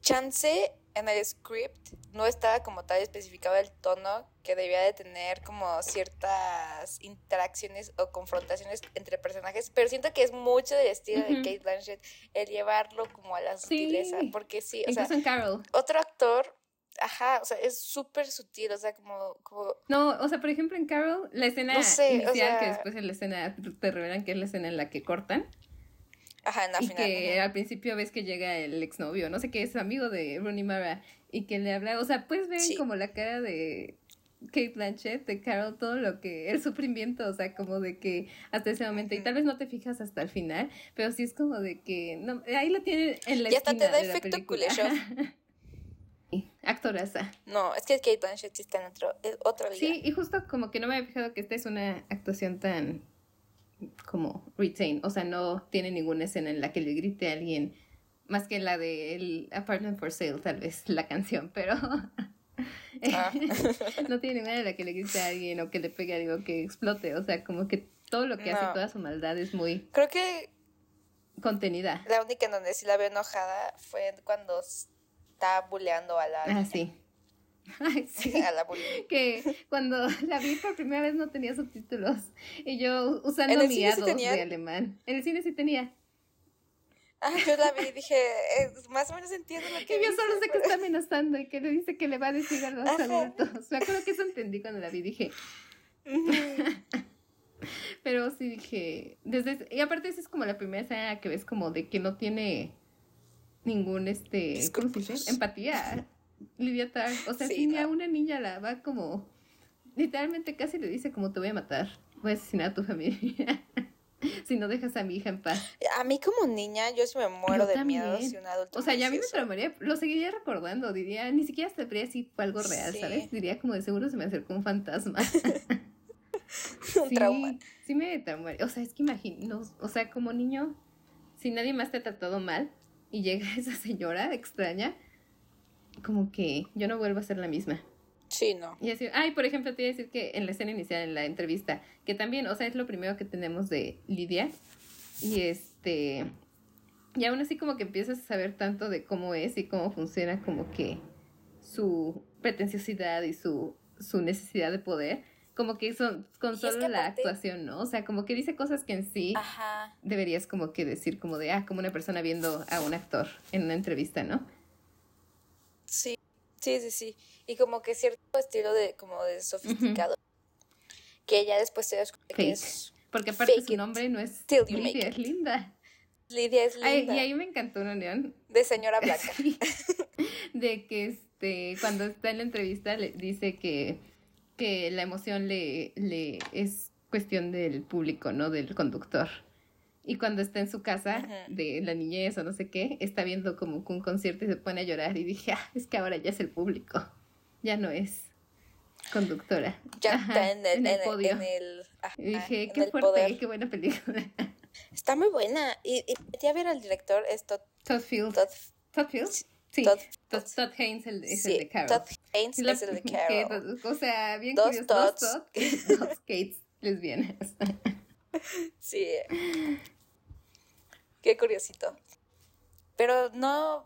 chance en el script no estaba como tal especificado el tono que debía de tener como ciertas interacciones o confrontaciones entre personajes, pero siento que es mucho del estilo de Kate Blanchett el llevarlo como a la sutileza, porque sí, o sea, en Carol. otro actor Ajá, o sea, es súper sutil, o sea, como, como... No, o sea, por ejemplo, en Carol, la escena inicial, que después en la escena te revelan que es la escena en la que cortan, Ajá, en la y que al principio ves que llega el exnovio, no sé qué, es amigo de Rooney Mara, y que le habla, o sea, pues ven como la cara de Kate Blanchett, de Carol, todo lo que, el sufrimiento, o sea, como de que hasta ese momento, y tal vez no te fijas hasta el final, pero sí es como de que, no, ahí lo tiene en la Y hasta te da efecto. *laughs* Actoraza. No, es que Kate Blanchett sí está en otro, otro día. Sí, y justo como que no me había fijado que esta es una actuación tan como retain, o sea, no tiene ninguna escena en la que le grite a alguien, más que la de el Apartment for Sale, tal vez, la canción, pero *laughs* ah. *laughs* no tiene ninguna en la que le grite a alguien o que le pegue algo que explote, o sea, como que todo lo que hace, toda su maldad es muy... Creo que... Contenida. La única en donde sí la veo enojada fue cuando está buleando a la... Ah, sí. *laughs* Ay, sí. *laughs* que cuando *laughs* la vi por primera vez no tenía subtítulos. Y yo usando mi A2 de alemán. En el cine sí tenía. Ah, yo la vi y dije, eh, más o menos entiendo lo que Y yo solo sé que está amenazando y que le dice que le va a decir a los adultos. Me acuerdo que eso entendí cuando la vi. Dije. Pero sí dije. Desde, y aparte, esa es como la primera escena que ves como de que no tiene ningún este. ¿Cómo se dice? Empatía Lidia Tar. O sea, si ni a una niña la va como. Literalmente casi le dice como te voy a matar. Voy a asesinar a tu familia. *laughs* si no dejas a mi hija en paz. A mí como niña, yo sí me muero de miedo si un adulto. O sea, ya a mí me traumaría, lo seguiría recordando, diría, ni siquiera sabría si fue algo real, ¿sabes? Diría como de seguro se me acercó un fantasma. *laughs* *laughs* un trauma. Sí me traumaría. O sea, es que imagino, o sea, como niño, si nadie más te ha tratado mal y llega esa señora extraña, como que yo no vuelvo a ser la misma. Sí, no. Y así, ay, por ejemplo, te iba a decir que en la escena inicial, en la entrevista, que también, o sea, es lo primero que tenemos de Lidia. Y este. Y aún así, como que empiezas a saber tanto de cómo es y cómo funciona, como que su pretenciosidad y su, su necesidad de poder, como que son con solo la actuación, ¿no? O sea, como que dice cosas que en sí deberías como que decir como de, ah, como una persona viendo a un actor en una entrevista, ¿no? Sí, sí, sí. Y como que cierto estilo de, como de sofisticado. Que ya después se descubre que es. Porque aparte su nombre no es Lidia, es linda. Lidia es linda. y ahí me encantó una unión. De señora *laughs* blanca. De que este, cuando está en la entrevista le dice que, que la emoción le, le es cuestión del público, no del conductor. Y cuando está en su casa de la niñez o no sé qué, está viendo como un concierto y se pone a llorar. Y dije, ah, es que ahora ya es el público, ya no es conductora. Ya está en el, en podio. y dije, qué fuerte, qué buena película. Está muy buena. Y, y a ver al director, es Todd, Todd Field. Todd, Todd Field. Sí, Todd, Todd, Todd Haynes el- es sí, el de Carol. Todd Haynes La- es el de *laughs* que, Carol. o sea, bien Dos curioso. Dos Todds. Todd, *laughs* dos Kates lesbianas. Sí. Qué curiosito. Pero no,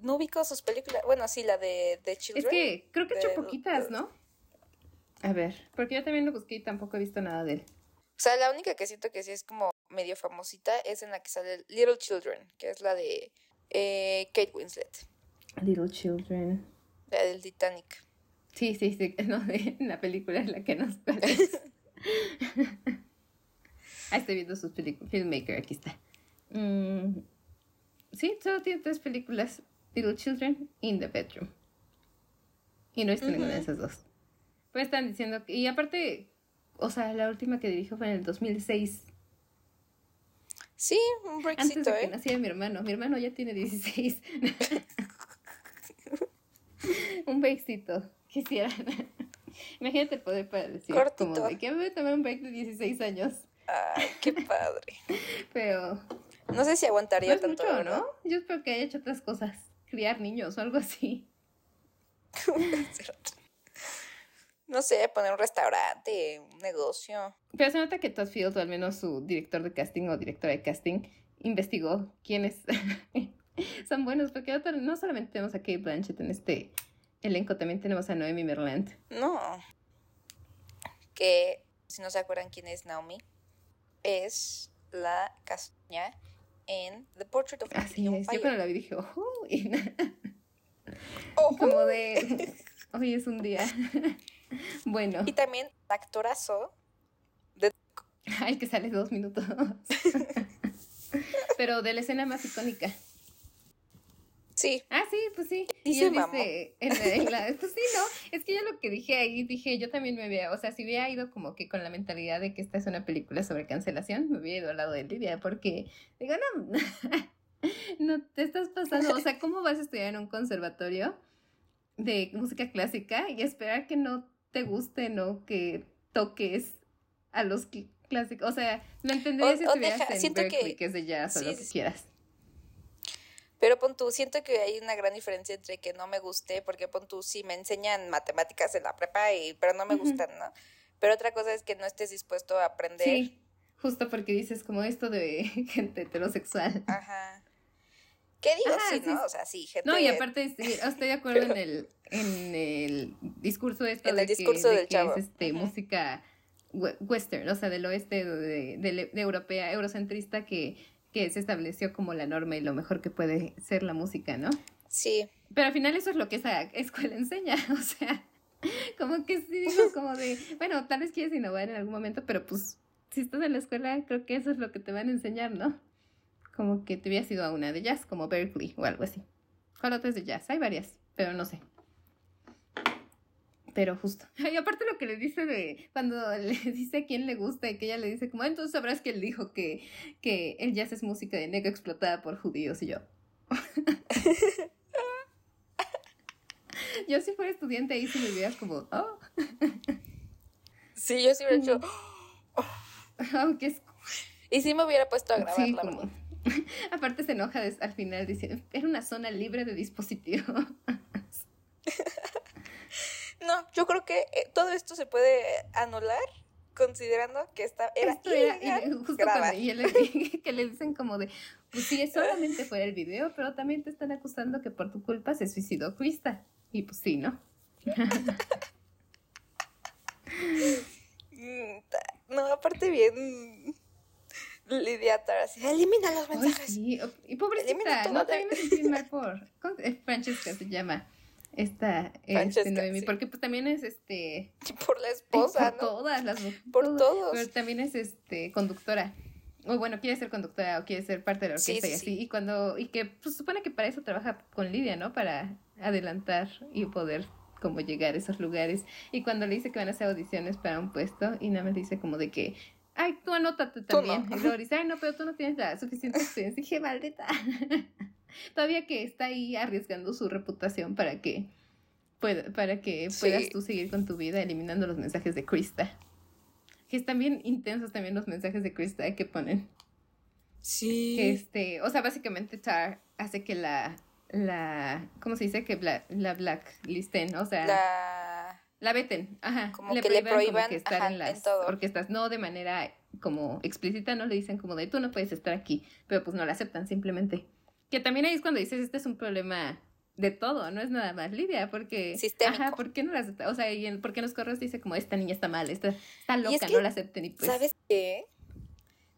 no ubico sus películas. Bueno, sí, la de, de Children. Es que creo que he hecho poquitas, ¿no? A ver, porque yo también lo busqué y tampoco he visto nada de él. O sea, la única que siento que sí es como medio famosita es en la que sale Little Children, que es la de eh, Kate Winslet, Little Children. la del Titanic. Sí, sí, sí, *laughs* no, de la película es la que nos *laughs* parece. Ah, estoy viendo sus películas. Filmmaker, aquí está. Mm, sí, solo tiene tres películas. Little Children in the Bedroom. Y no he visto ninguna de esas dos. Pues están diciendo que... Y aparte, o sea, la última que dirigió fue en el 2006. Sí, un Antes breakcito, de que ¿eh? naciera mi hermano. Mi hermano ya tiene 16. *laughs* un breakcito. Quisiera. *laughs* Imagínate el poder para decir como Cortito. de que me voy a tomar un break de 16 años. Ay, qué padre. *laughs* Pero No sé si no aguantaría es tanto, mucho. ¿no? Yo espero que haya hecho otras cosas. Criar niños o algo así. *laughs* No sé, poner un restaurante, un negocio. Pero se nota que Todd Field, o al menos su director de casting o directora de casting, investigó quiénes *laughs* son buenos. Porque no- no solamente tenemos a Kate Blanchett en este elenco, también tenemos a Noemi Merland. No. Que, si no se acuerdan quién es Naomi, es la castaña en The Portrait of Así es. Yo cuando la vi dije, "Oh", y *laughs* Oh, como de, hoy es un día. *laughs* bueno, Y también actorazo. ay, que sale dos minutos. *laughs* Pero de la escena más icónica. Sí, Ah, sí, pues sí. Sí Y él dice, en la- en la- pues sí, ¿no? Es que yo lo que dije ahí, dije, yo también me había, o sea, si hubiera ido como que con la mentalidad de que esta es una película sobre cancelación, me hubiera ido al lado de Lidia, porque digo, no, *laughs* no te estás pasando, o sea, *laughs* ¿cómo vas a estudiar en un conservatorio de música clásica y esperar que no te guste, no que toques a los cl- clásicos? O sea, lo entendería O- si o estuvieras en siento que- Berkeley, que, es de jazz o sí, lo que quieras. Pero pon tú, siento que hay una gran diferencia entre que no me guste, porque pon tú, sí me enseñan matemáticas en la prepa, y, pero no me gustan, ¿no? Pero otra cosa es que no estés dispuesto a aprender. Sí, justo porque dices como esto de *laughs* gente heterosexual. Ajá. ¿Qué digo? Ajá, sí, sí, ¿no? O sea, sí, gente. No, y aparte *laughs* estoy de acuerdo en el, en el discurso esto En de el que, discurso de del que chavo. es este, música we- western, o sea, del oeste, de, de- de europea, eurocentrista, que, que se estableció como la norma y lo mejor que puede ser la música, ¿no? Sí, Pero al final eso es lo que esa escuela *laughs* enseña, o sea, como que sí digo *laughs* como de, bueno, tal vez quieres innovar en algún momento, pero pues si estás en la escuela, creo que eso es lo que te van a enseñar, ¿no? Como que te hubieras ido a una de jazz, como Berkeley o algo así. ¿Cuál otra es de jazz? Hay varias, pero no sé. Pero justo. *laughs* Y aparte lo que le dice de cuando *laughs* le dice a quién le gusta y que ella le dice como, "Ah, entonces sabrás que él dijo que, que el jazz es música de negro explotada por judíos y yo. *laughs* yo si fuera estudiante ahí sí me hubiera como, oh, sí, yo sí hubiera hecho. oh, qué es *gasps* Y sí me hubiera puesto a grabar, Sí, la como-. Aparte se enoja al final diciendo, era una zona libre de dispositivos. No, yo creo que eh, todo esto se puede anular considerando que esta era Esto era y *laughs* justo cuando dije *laughs* que le dicen como de, pues sí, es solamente *laughs* fuera el video, pero también te están acusando que por tu culpa se suicidó Krista. Y pues sí, ¿no? No, aparte bien Lidia así, elimina los Ay, mensajes. sí, y pobrecita, no, de- también me sentí mal por, ¿cómo se- Francesca se llama, esta, este, Noemi, sí. porque pues también es este, *laughs* Por la esposa, por ¿no? todas las Por todo- todos. Pero también es este conductora. O bueno, quiere ser conductora o quiere ser parte de la orquesta sí, y así. sí. Y cuando, y que pues, supone que para eso trabaja con Lidia, ¿no? Para adelantar y poder como llegar a esos lugares. Y cuando le dice que van a hacer audiciones para un puesto, y nada más dice como de que, ay, tú anótate Tú también. no. Y luego dice, ay, no, pero tú no tienes la suficiente *laughs* experiencia. Dije, maldita. *laughs* Todavía que está ahí arriesgando su reputación para que pueda, para que Sí. puedas tú seguir con tu vida eliminando los mensajes de Krista. Que están bien intensos también los mensajes de Krista que ponen. Que Sí. este, o sea, básicamente Tar hace que la la, ¿cómo se dice? Que bla, la blacklisten, o sea, La... la veten, ajá. Como que le prohíban, que estar ajá, en en las todo. orquestas, no de manera como explícita, no le dicen como de tú no puedes estar aquí, pero pues no la aceptan simplemente. Que también ahí es cuando dices, este es un problema de todo, no es nada más Lidia, porque... Sistémico. Ajá, ¿por qué no la aceptan? O sea, y en, porque en los correos dice como, esta niña está mal, esta está loca, es que, no la acepten y pues... ¿Sabes qué?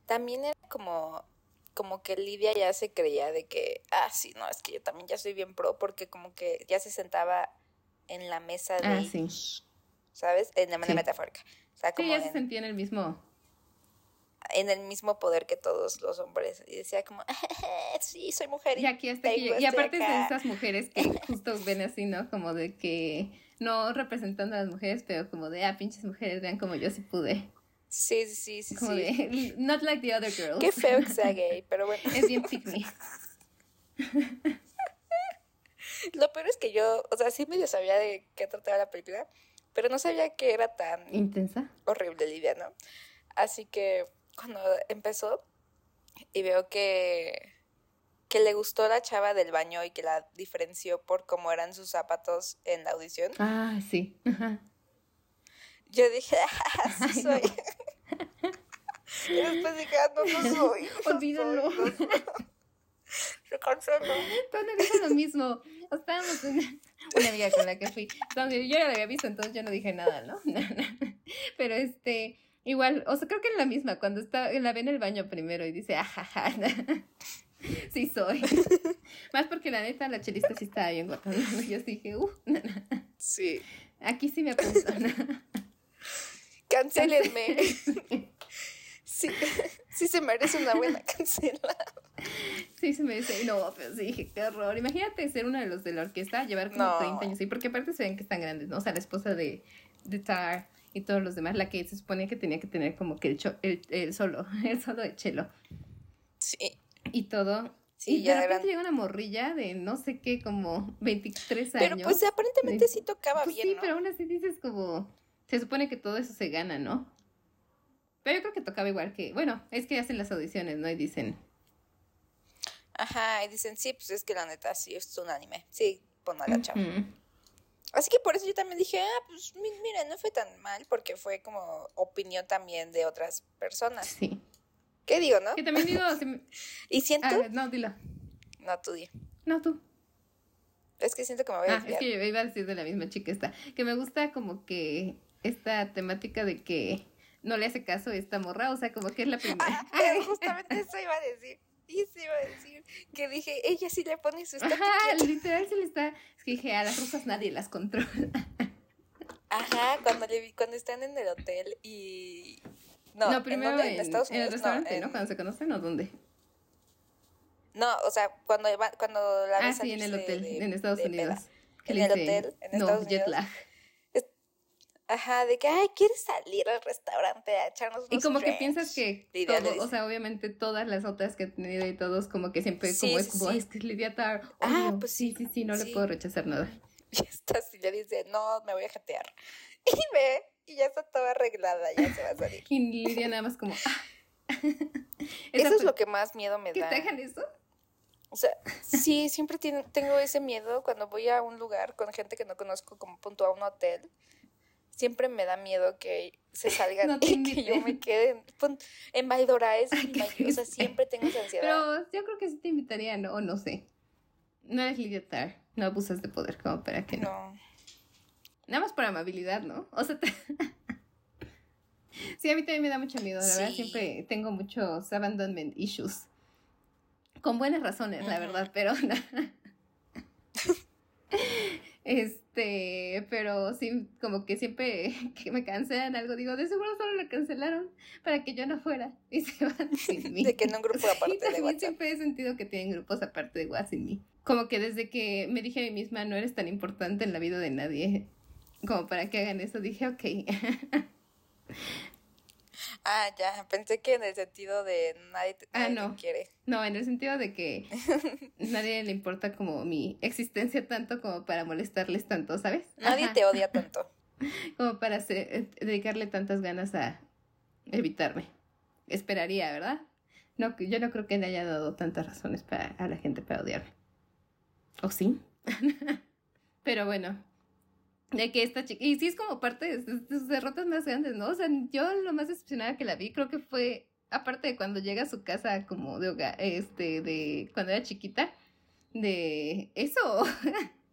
También era como, como que Lidia ya se creía de que, ah, sí, no, es que yo también ya soy bien pro, porque como que ya se sentaba en la mesa de, Ah, sí. ¿sabes? En la manera Sí. metafórica. O sea, Sí, ya se en, sentía en el mismo... en el mismo poder que todos los hombres. Y decía como, sí, soy mujer. Y aquí hasta aquí. tengo Y aparte de acá". esas mujeres que *laughs* justo ven así, ¿no? Como de que no representando a las mujeres, pero como de, ah, pinches mujeres, vean como yo sí pude. Sí, sí, sí, sí. Como sí. de, *laughs* not like the other girls. Qué feo que sea gay, *laughs* pero bueno. Es bien pick me. Lo peor es que yo, o sea, sí medio sabía de qué trataba la película, pero no sabía que era tan Intensa. horrible Lidia, ¿no? Así que cuando empezó y veo que, que le gustó la chava del baño y que la diferenció por cómo eran sus zapatos en la audición, Ah, sí. Ajá. yo dije, ah, *laughs* sí Ay, soy. no. *laughs* y después dije, ah, no, no soy. *laughs* no Olvídalo. soy, no dijo lo mismo. Estábamos en una amiga con la que fui. Entonces, yo ya la había visto, entonces yo no dije nada, ¿no? Pero este, igual, o sea, creo que es la misma, cuando está, la ve en el baño primero y dice, ajaja. *laughs* Sí soy. *laughs* Más porque la neta, la chelista sí estaba bien guapa. Yo dije, uh, Sí. aquí sí me apunto. Cancélenme. *laughs* Sí, sí se merece una buena cancela. Sí, se me dice, no, pero sí dije, qué horror. Imagínate ser uno de los de la orquesta, llevar como No. 30 años, sí, porque aparte se ven que están grandes, ¿no? O sea, la esposa de, de Tar y todos los demás, la que se supone que tenía que tener como que el, cho- el, el solo, *laughs* el solo de chelo Sí. y todo. Sí, y de repente eran- llega una morrilla de no sé qué, como 23 años. Pero pues aparentemente sí tocaba Pues bien, sí, ¿no? pero aún así dices como, se supone que todo eso se gana, ¿no? Pero yo creo que tocaba igual que, bueno, es que hacen las audiciones, ¿no? Y dicen, Ajá, y dicen, sí, pues es que la neta sí es un anime. Sí, pon a la chava. Así que por eso yo también dije, ah, pues mi- mira, no fue tan mal, porque fue como opinión también de otras personas. sí. ¿Qué digo, no? Que también digo, se me- *laughs* Y siento. Ah, no, dilo. No, tú di. No, tú. Es que siento que me voy a Ah, es desviar. que yo iba a decir de la misma chica esta. Que me gusta como que esta temática de que no le hace caso a esta morra. O sea, como que es la primera. *laughs* Ah, *laughs* justamente eso iba a decir. Y eso iba a decir. Que dije, ella sí le pone su Ajá, literal se le está. Es que dije, a las rusas nadie las controla. Ajá, cuando, le vi, cuando están en el hotel y. No, No, ¿en primero dónde? en, ¿En Estados en el Unidos? restaurante, ¿no? en- Cuando se conocen o dónde. No, o sea, cuando, cuando la Ah, ves sí, en el hotel, de- en Estados Unidos. En el hotel, en no, Estados jet Unidos. lag. Ajá, de que, ay, ¿quieres salir al restaurante a echarnos unos Y como que piensas que todo, o sea, obviamente todas las otras que he tenido y todos como que siempre Sí, como es como, sí. es que es Lidia Tar. Ah, obvio, pues sí, sí, sí, sí, no le puedo rechazar nada. *laughs* Y esta sí le dice, no, me voy a jatear. *laughs* Y ve, y ya está toda arreglada, ya se va a salir. Y Lidia nada más como, ah. *laughs* Eso es lo que más miedo me ¿Que da. te hagan eso? O sea, sí, siempre tengo ese miedo cuando voy a un lugar con gente que no conozco, como punto a un hotel. Siempre me da miedo que se *laughs* salgan No *laughs* y que yo me quede en, en Valdoraes. *laughs* Ay, y qué May- o sea, siempre tengo esa ansiedad. Pero yo creo que sí te invitaría, ¿no? O no sé. No eres Lidia Tar. No abusas de poder como para que no. No. Nada más por amabilidad, ¿no? O sea, te- sí, a mí también me da mucho miedo. La verdad, siempre tengo muchos abandonment issues. Con buenas razones, la verdad, pero. Este, pero sí, como que siempre *laughs* que me cancelan algo, digo, de seguro solo lo cancelaron para que yo no fuera y se van *laughs* sin mí. De que en un grupo aparte y de WhatsApp. siempre he sentido que tienen grupos aparte de WhatsApp sin mí. Como que desde que me dije a mí misma, no eres tan importante en la vida de nadie, como para que hagan eso, dije, ok. *laughs* Ah, ya, pensé que en el sentido de nadie te, Ah, nadie te no. quiere. No, en el sentido de que *laughs* nadie le importa como mi existencia tanto como para molestarles tanto, ¿sabes? Nadie Ajá. te odia tanto. *laughs* Como para hacer- eh, dedicarle tantas ganas a evitarme. Esperaría, ¿verdad? No, yo no creo que le haya dado tantas razones para, a la gente para odiarme. ¿O sí? *laughs* Pero bueno, de que esta chica, y sí es como parte de, sus derrotas más grandes, ¿no? O sea, yo lo más decepcionada que la vi creo que fue, aparte de cuando llega a su casa como de hogar, este, de cuando era chiquita, de eso,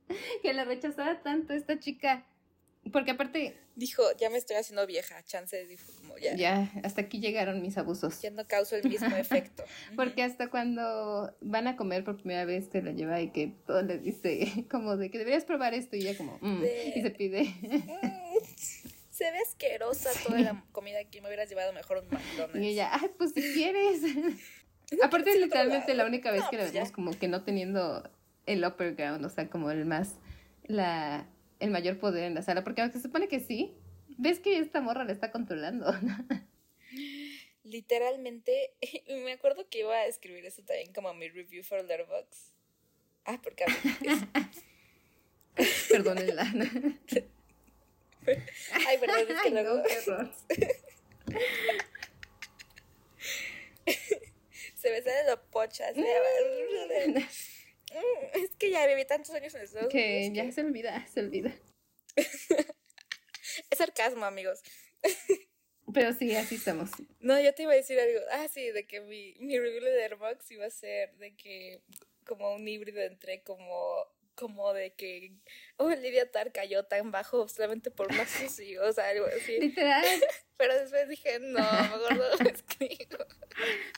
*laughs* que la rechazaba tanto esta chica porque aparte. Dijo, ya me estoy haciendo vieja. Chance dijo, como ya. Ya, hasta aquí llegaron mis abusos. Ya no causo el mismo *laughs* efecto. Porque hasta cuando van a comer por primera vez, te la lleva y que todo le dice, *laughs* como de que deberías probar esto, y ella, como, mm", y se pide. Mm, *laughs* se ve asquerosa toda la comida aquí. Me hubieras llevado mejor un McDonald's. Y ella, ay, pues si quieres. Aparte, literalmente la única vez que la pues vemos, como que no teniendo el upper ground, o sea, como el más. La el mayor poder en la sala, porque aunque se supone que sí, ves que esta morra la está controlando. *laughs* Literalmente, *laughs* me acuerdo que iba a escribir eso también como mi review for Letterboxd. Ah, porque *laughs* Perdónenla. Ay, perdón, es que luego... error. se me sale lo pocha, se Mm, *laughs* es que ya viví tantos años en Estados que ya se olvida, se olvida. *laughs* es sarcasmo, amigos. *laughs* Pero sí, así estamos. No, yo te iba a decir algo. Ah, sí, de que mi, mi review de Airbox iba a ser de que como un híbrido entre como como de que, oh, Lidia Tar cayó tan bajo solamente por una sushi, o sea, algo así. Literal. Pero después dije, no, mejor no lo escribo.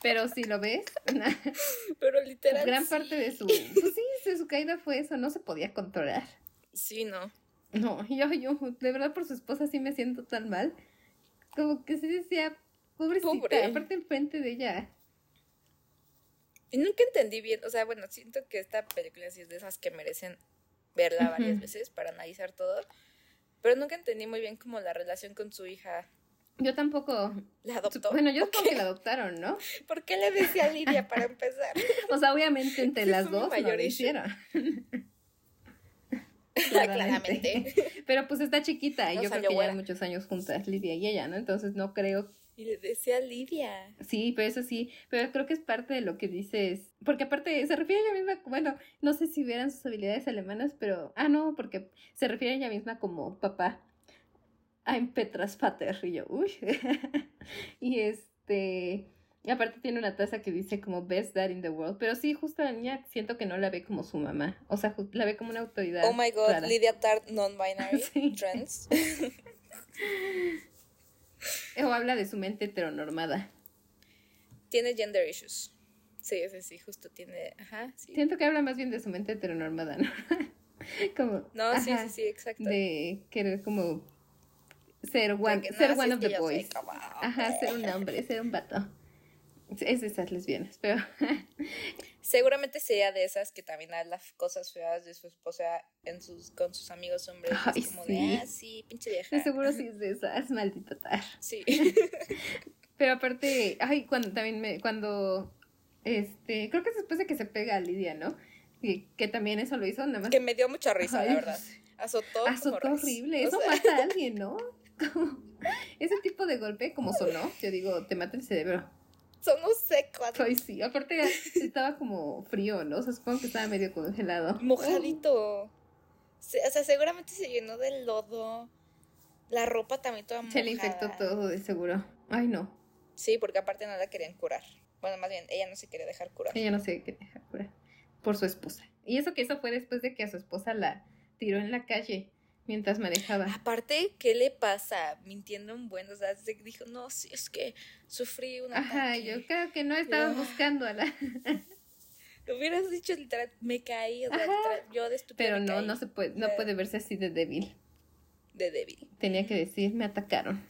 Pero si lo ves, pero literal. Gran parte de su, *laughs* pues sí, su caída fue eso, no se podía controlar. Sí, no. No, *laughs* yo, yo, de verdad por su esposa sí me siento tan mal. Como que sí decía, pobrecita, Pobre. aparte enfrente de ella. Y nunca entendí bien, o sea, bueno, siento que esta película sí es de esas que merecen verla varias veces para analizar todo, pero nunca entendí muy bien como la relación con su hija. Yo tampoco. ¿La adoptó? Bueno, yo creo que la adoptaron, ¿no? *laughs* ¿Por qué le decía a Lidia para empezar? *laughs* o sea, obviamente entre las dos lo hicieron. *laughs* Claramente. Pero pues está chiquita y yo creo que llevan muchos años juntas, Lidia y ella, ¿no? Entonces no creo y le decía Lidia. Sí, pero eso sí, pero creo que es parte de lo que dices, porque aparte se refiere a ella misma, bueno, no sé si vieran sus habilidades alemanas, pero, ah, no, porque se refiere a ella misma como papá. I'm Petras Vater, y yo, uy. *laughs* y este, y aparte tiene una taza que dice como best dad in the world, pero sí, justo la niña siento que no la ve como su mamá, o sea, la ve como una autoridad. Oh my god, Lidia Tart non-binary *laughs* trans. *laughs* O habla de su mente heteronormada. Tiene gender issues. Sí, sí, sí, justo tiene. Ajá, Siento que habla más bien de su mente heteronormada, ¿no? como. No, sí, sí, sí, exacto. De querer como ser one, ser one of the boys. Ajá, ser un hombre, ser un vato. Es de esas lesbianas, pero. *laughs* Seguramente sería de esas que también habla cosas feas de su esposa en sus, con sus amigos hombres. Ay, como sí. de, ah, sí, pinche vieja. seguro sí *laughs* es de esas, maldito tar. Sí. *laughs* pero aparte, ay, cuando también me, cuando, este, creo que es después de que se pega a Lidia, ¿no? Y que también eso lo hizo nada más. Que me dio mucha risa, la verdad. Azotó. Azotó horrible. Eso mata a alguien, ¿no? *laughs* ese tipo de golpe, como sonó, yo digo, te mata el cerebro. Somos secos. Ay, sí. Aparte estaba como frío, ¿no? O sea, supongo que estaba medio congelado. Mojadito. o sea, seguramente se llenó de lodo. La ropa también toda mojada. Se le infectó todo, de seguro. Ay, no. Sí, porque aparte no la querían curar. Bueno, más bien, ella no se quería dejar curar. Ella no se quería dejar curar. Por su esposa. Y eso que eso fue después de que a su esposa la tiró en la calle mientras manejaba. Aparte, ¿qué le pasa? Mintiendo en buenos, o sea, dijo, no, sí, es que sufrí una. Ajá, yo creo que no estaban buscando a la... *laughs* Hubieras dicho literal, me caí, o sea, yo de Pero no, no se puede, no puede verse así de débil. De débil. Tenía que decir, me atacaron.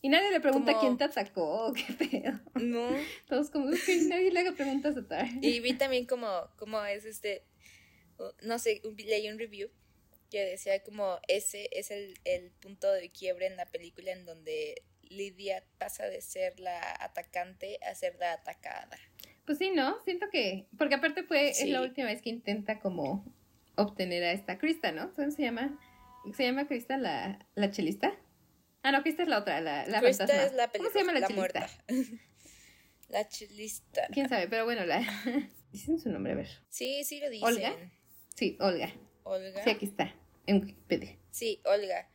Y nadie le pregunta quién te atacó, qué pedo. No. *laughs* Todos como, es que nadie le haga preguntas a Tar. Y vi también como, como es este, no sé, leí un review que decía como ese es el, el punto de quiebre en la película en donde Lidia pasa de ser la atacante a ser la atacada. Pues sí, ¿no? Siento que, porque aparte fue, es la última vez que intenta como obtener a esta Krista, ¿no? ¿Cómo se llama? ¿Se llama Krista la, la chelista? Ah, no, Krista es la otra, la, la Krista es la ¿Cómo se llama la, la Muerta. *laughs* la chelista. ¿Quién sabe? Pero bueno, la... *laughs* dicen su nombre, a ver. Sí, sí lo dicen. ¿Olga? Sí, Olga. Olga. Sí, aquí está, en Wikipedia. Sí, Olga.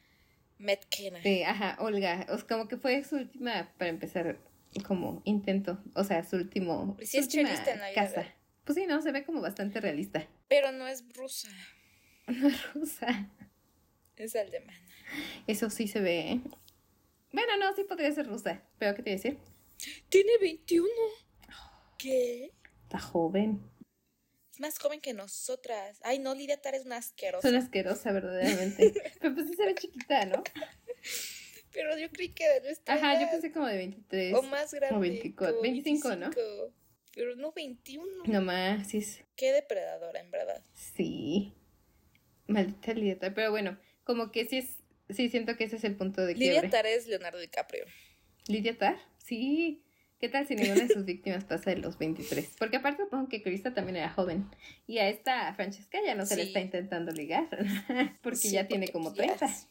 Metcalf. Sí, ajá, Olga. O sea, como que fue su última, para empezar, como intento. O sea, su último. Sí su es última chelista en la vida casa. real. Pues sí, no, se ve como bastante realista. Pero no es rusa, *laughs* Rusa. es alemana. Eso sí se ve, ¿eh? Bueno, no, sí podría ser rusa. Pero, ¿qué te iba a decir? Tiene 21. ¿Qué? Está joven. Es más joven que nosotras. Ay, no, Lidia Tar es una asquerosa. Son asquerosa, verdaderamente. *laughs* Pero pues sí se ve chiquita, ¿no? Pero yo creí que de nuestra Ajá, yo pensé como de 23. O más grande. 24, 25, ¿no? Pero no 21. No más, sí, es- Qué depredadora, en verdad. sí. Maldita Lidia Pero bueno, como que sí es. Sí, siento que ese es el punto de Lidia quiebre. Tar es Leonardo DiCaprio. ¿Lidia Tar? Sí. ¿Qué tal si ninguna de sus víctimas pasa de los 23? Porque aparte supongo que Krista también era joven. Y a esta Francesca ya no se le está intentando ligar. *laughs* porque Sí, ya tiene como ya 30. es-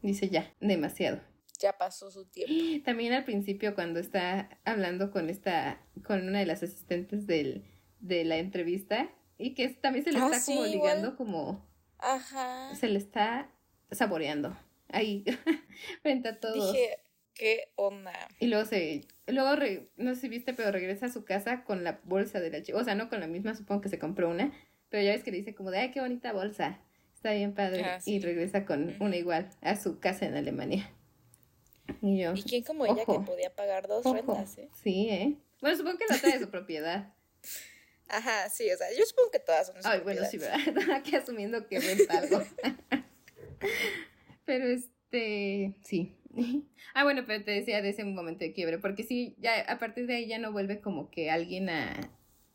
Dice ya, demasiado. Ya pasó su tiempo. *gasps* También al principio cuando está hablando con esta, con una de las asistentes del, de la entrevista, y que también se le Ah, está como sí, ligando igual. como, Ajá. se le está saboreando ahí, *laughs* frente a todos. Dije, ¿qué onda? Y luego se, luego re- no sé si viste, pero regresa a su casa con la bolsa de la chica, o sea, no con la misma, supongo que se compró una, pero ya ves que le dice como de, ay, qué bonita bolsa, está bien padre, Ah, sí. y regresa con una igual a su casa en Alemania. Y yo, ¿Y quién como ella Ojo. que podía pagar dos Ojo. rentas, eh? Sí, ¿eh? Bueno, supongo que la trae de su propiedad. *laughs* Ajá, sí, o sea, yo supongo que todas son de su Ay, bueno, sí, ¿verdad? *laughs* Aquí asumiendo que renta algo. *laughs* pero este, sí. *laughs* Ah, bueno, pero te decía de ese momento de quiebre, porque sí, ya a partir de ahí ya no vuelve como que alguien a,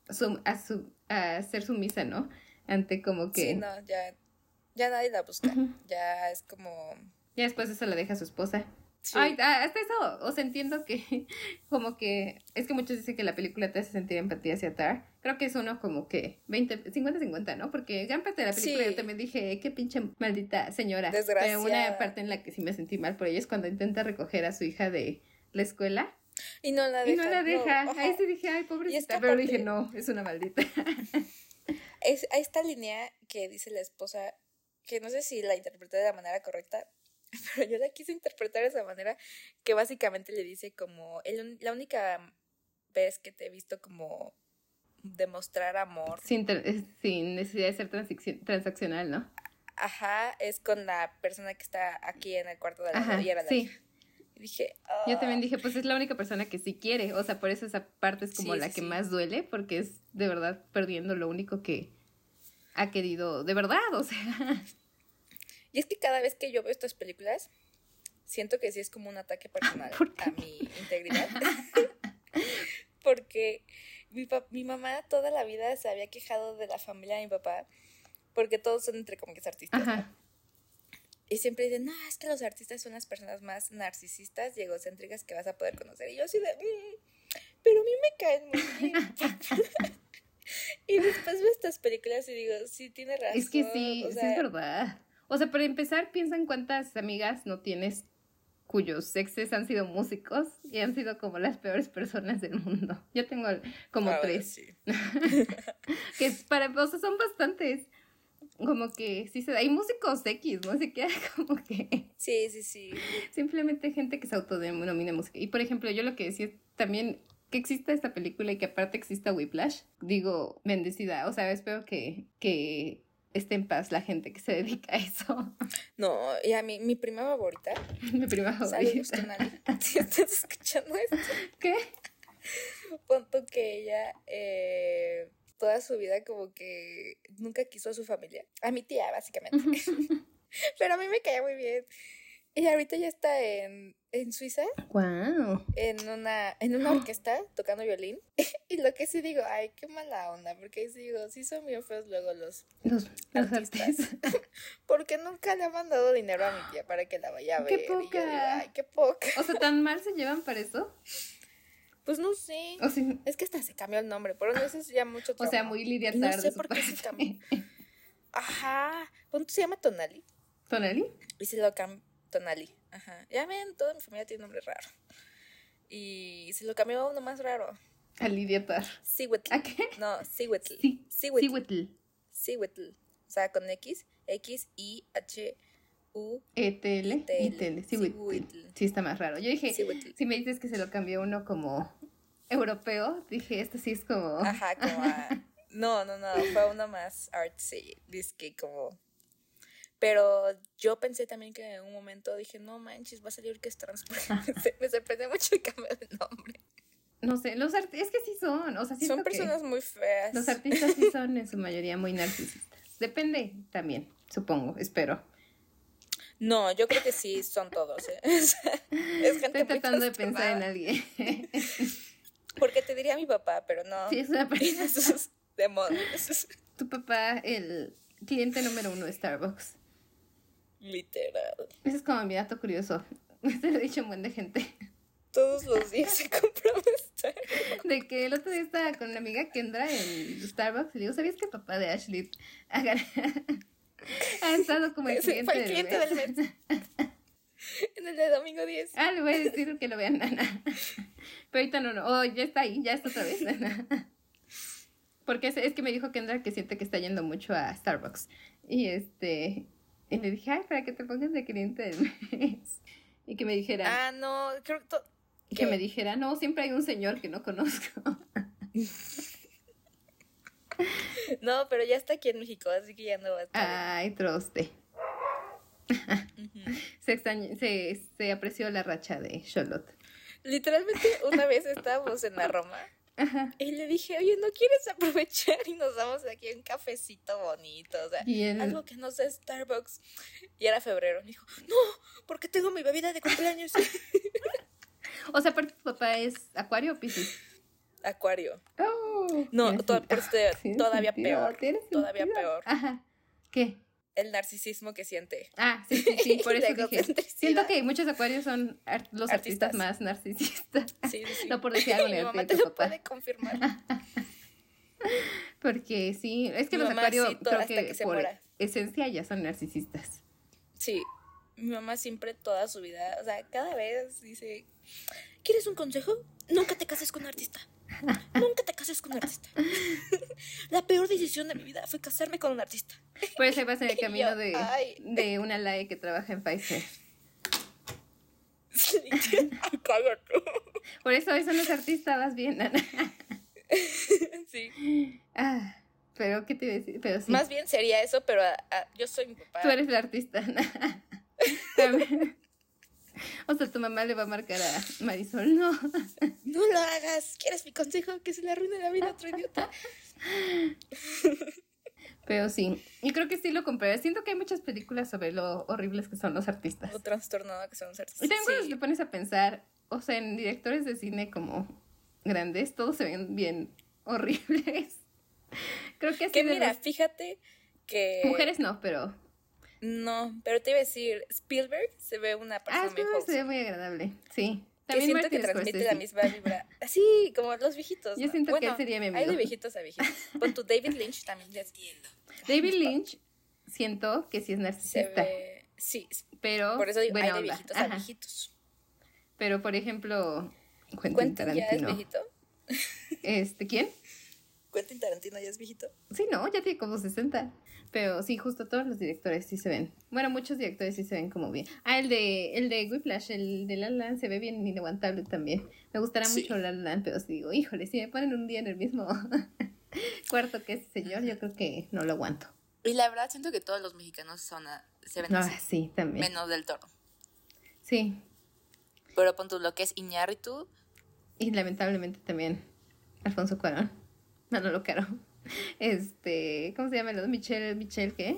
sum- a, su, a ser sumisa, ¿no? Ante como que... Sí, no, ya, ya nadie la busca. Ya es como... Ya después eso la deja a su esposa. sí. Ay, ah, hasta eso, o sea, entiendo que *laughs* como que, es que muchos dicen que la película te hace sentir empatía hacia Tar. Creo que es uno como que 20, 50-50, ¿no? Porque gran parte de la película Sí. yo también dije, qué pinche maldita señora. Desgraciada. Pero una parte en la que sí me sentí mal por ella es cuando intenta recoger a su hija de la escuela y no la y deja. no la deja. Ahí sí dije, ay, Y es que pobrecita, pero dije, no, es una maldita. *laughs* Es, a esta línea que dice la esposa, que no sé si la interpreté de la manera correcta, *laughs* pero yo la quise interpretar de esa manera, que básicamente le dice como, el, la única vez que te he visto como demostrar amor, sin, eh, sin necesidad de ser transacci- transaccional, ¿no? ajá, es con la persona que está aquí en el cuarto de la Ajá, y era la sí. hija. Y dije, Yo "Ah". también dije, pues es la única persona que sí quiere, o sea, por eso esa parte es como Sí, la sí, que sí. más duele, porque es de verdad perdiendo lo único que ha querido, de verdad, o sea, Y es que cada vez que yo veo estas películas, siento que sí es como un ataque *laughs* personal a mi integridad. *laughs* Porque mi, mi mamá toda la vida se había quejado de la familia de mi papá, porque todos son entre comillas artistas. ¿no? ajá, Y siempre dicen, no, es que los artistas son las personas más narcisistas y egocéntricas que vas a poder conocer. Y yo así de, "Mm, pero a mí me caen muy bien. *laughs* y después veo estas películas y digo, sí, tiene razón. es que sí, o sí es verdad. O sea, para empezar, piensa en cuántas amigas no tienes cuyos exes han sido músicos y han sido como las peores personas del mundo. *laughs* Yo tengo como ahora tres. sí. *laughs* que es para, o sea, son bastantes. Como que sí se da. Hay músicos X, no sé qué, *laughs* como que Sí, sí, sí. simplemente gente que se autodenomina música. Y por ejemplo, yo lo que decía también que exista esta película y que aparte exista Whiplash, digo, bendecida. O sea, espero que, que esté en paz la gente que se dedica a eso. *laughs* No, y a mí, mi prima favorita, *laughs* Mi prima favorita. *laughs* Si estás escuchando esto, ¿Qué? punto que ella eh, toda su vida como que nunca quiso a su familia, a mi tía básicamente, pero a mí me caía muy bien. Y ahorita ya está en, en Suiza, Wow. en una, en una orquesta, tocando violín. *laughs* y lo que sí digo, ay, qué mala onda, porque ahí sí digo, sí son bien feos luego los... Los, los Artistas. *laughs* Porque nunca le han mandado dinero a mi tía para que la vaya a ¡Qué ver. Y yo digo, poca! ay, qué poca. O sea, tan mal se llevan para eso. Pues no sé. O sea, Es que hasta se cambió el nombre, pero no sé si ya mucho *laughs* o sea trauma. muy Lidia no sé por qué se cambió. Ajá. ¿Cuánto se llama Tonali? ¿Tonali? Y se lo cambió. Tonali. Ajá. Ya ven, toda mi familia tiene nombre raro. Y se lo cambió a uno más raro. A Lidia Tar. Siwetl. ¿A qué? No, Siwetl. Sí. Siwetl. Siwetl. sea, con X, X, I, H, U. E, T, L, T, L. I, T, L. Sí, está más raro. Yo dije, si me dices que se lo cambió uno como europeo, dije, esto sí es como... Ajá, como a... *laughs* No, no, no, fue uno más artsy, que como... Pero yo pensé también que en un momento dije, no manches, va a salir que es trans. *laughs* me sorprendió mucho el cambio de nombre. No sé, los artistas, es que sí son, o sea, Son que personas muy feas. los artistas sí son en su mayoría muy narcisistas. Depende también, supongo, espero. No, yo creo que sí son todos. ¿eh? *laughs* Es gente Estoy muy tratando de pensar en alguien. *laughs* Porque te diría mi papá, pero no. Sí, es una persona. demonios. Tu papá, el cliente número uno de Starbucks. Literal. Ese es como mi dato curioso. *laughs* Te lo he dicho a un buen de gente. Todos los días se compra un Starbucks. De que el otro día estaba con una amiga Kendra en Starbucks y le digo, ¿sabías que el papá de Ashley ha, *laughs* estado como el cliente, fue el cliente del del mes? *laughs* En el de domingo 10. Ah, le voy a decir que lo vean, Nana. Pero ahorita no, no. Oh, ya está ahí, ya está otra vez, Nana. Porque es, es que me dijo Kendra que siente que está yendo mucho a Starbucks. Y este. Y le dije, ay, para que te pongas de cliente del mes. *laughs* Y que me dijera. Ah, no, creo que. y que me dijera, no, siempre hay un señor que no conozco. *laughs* No, pero ya está aquí en México, así que ya no va a estar. Ay, troste. *laughs* Se, extrañó- se, se apreció la racha de Charlotte. Literalmente, una vez estábamos en la Roma. Y le dije, oye, ¿no quieres *laughs* aprovechar y nos damos aquí un cafecito bonito? O sea, él- algo que no sea Starbucks. Y era febrero. Me dijo, no, porque tengo mi bebida de cumpleaños. *laughs* O sea, aparte tu papá es Acuario o Piscis. Acuario. Oh, No, to- por este- *laughs* todavía sentido, peor, todavía sentido. peor. Ajá. ¿Qué? El narcisismo que siente. Ah, sí, sí, sí, por *laughs* eso dije. Siento que muchos acuarios son ar- los artistas, Artistas. más narcisistas. *laughs* Sí, sí. No por decir algo *laughs* Mi mamá te lo papá. puede confirmar. Porque sí, es que Mi los acuarios sí, creo que, que por muera. esencia ya son narcisistas. Sí, mi mamá siempre toda su vida, o sea, cada vez dice, ¿quieres un consejo? Nunca te cases con un artista. Nunca te cases con un artista. *laughs* La peor decisión de mi vida fue casarme con un artista. Por eso vas en el *laughs* camino yo, de, de una LAE que trabaja en Pfizer. Cállate. *laughs* Por eso eso no es artista, vas bien, Ana. Sí. Ah, pero ¿qué te iba a decir? Pero sí. Más bien sería eso, pero ah, ah, yo soy mi papá. Tú eres la artista. Ana. *laughs* o sea, tu mamá le va a marcar a Marisol, no. *laughs* No lo hagas. ¿Quieres mi consejo? Que se le arruine la vida a otro idiota. *laughs* Pero sí, y creo que sí lo compré. Siento que hay muchas películas sobre lo horribles que son los artistas. O trastornado que son los artistas. Y también cuando Sí. te pones a pensar, o sea, en directores de cine como grandes, todos se ven bien horribles. Creo que así Que mira, los- fíjate que... Mujeres no, pero... No, pero te iba a decir, Spielberg se ve una Ah, persona es muy que se ve muy agradable, sí. que También siento que transmite Scorsese. la misma vibra. *laughs* Así, como los viejitos. Yo ¿no? siento que él sería mi Hay amigo. de viejitos a viejitos. *laughs* Con tu David Lynch también ya entiendo. David Lynch, siento que sí es Se narcisista, ve. Sí, pero por eso digo, hay de onda. viejitos a Ajá. viejitos. Pero, por ejemplo, Quentin ¿Quentin ya es Tarantino. viejito? Este, ¿quién? *laughs* ¿Quentin Tarantino ya es viejito? Sí, no, ya tiene como 60. Pero sí, justo todos los directores sí se ven. Bueno, muchos directores sí se ven como bien. Ah, el de, el de Whiplash, el de La La Land, se ve bien inaguantable también. Me gustará Sí. mucho La Land, pero sí digo, híjole, si me ponen un día en el mismo *laughs* cuarto que ese señor, yo creo que no lo aguanto. Y la verdad, siento que todos los mexicanos son a- se ven Ah, así, sí, también. menos del toro. Sí, Pero pon tú lo que es Iñárritu, y lamentablemente también Alfonso Cuarón. Manolo Caro. *laughs* Este, ¿cómo se llama? el otro? Michelle, Michelle, ¿qué?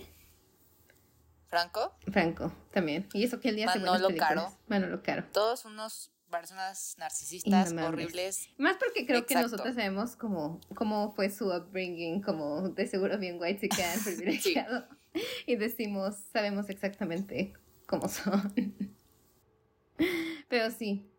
Franco, Franco, también. Y eso que el día Manolo películas. Caro. Manolo Caro. todos unos personas narcisistas, Inmamables. horribles. Más porque creo que nosotros sabemos cómo, cómo fue su upbringing, como de seguro bien white chican, *laughs* *laughs* privilegiado. Y decimos, sabemos exactamente cómo son. Pero sí.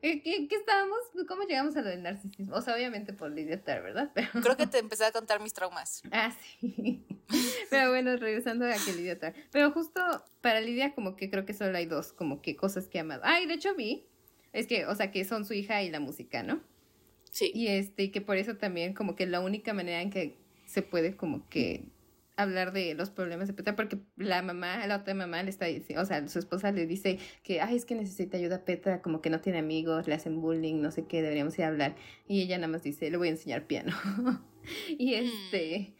¿Qué, qué, qué estábamos? ¿Cómo llegamos a lo del narcisismo? O sea, obviamente por Lidia Tar, ¿verdad? Pero, Creo que te empecé a contar mis traumas. *laughs* ah, sí. *laughs* Pero bueno, regresando a que Lidia Tar. Pero justo para Lidia como que creo que solo hay dos como que cosas que ha amado. Ay, de hecho vi. Es que, o sea, que son su hija y la música, ¿no? Sí. Y este, y que por eso también como que la única manera en que se puede como que hablar de los problemas de Petra porque la mamá, la otra mamá le está diciendo, o sea, su esposa le dice que, ay, es que necesita ayuda Petra, como que no tiene amigos, le hacen bullying, no sé qué, deberíamos ir a hablar. Y ella nada más dice, le voy a enseñar piano. *laughs* y este,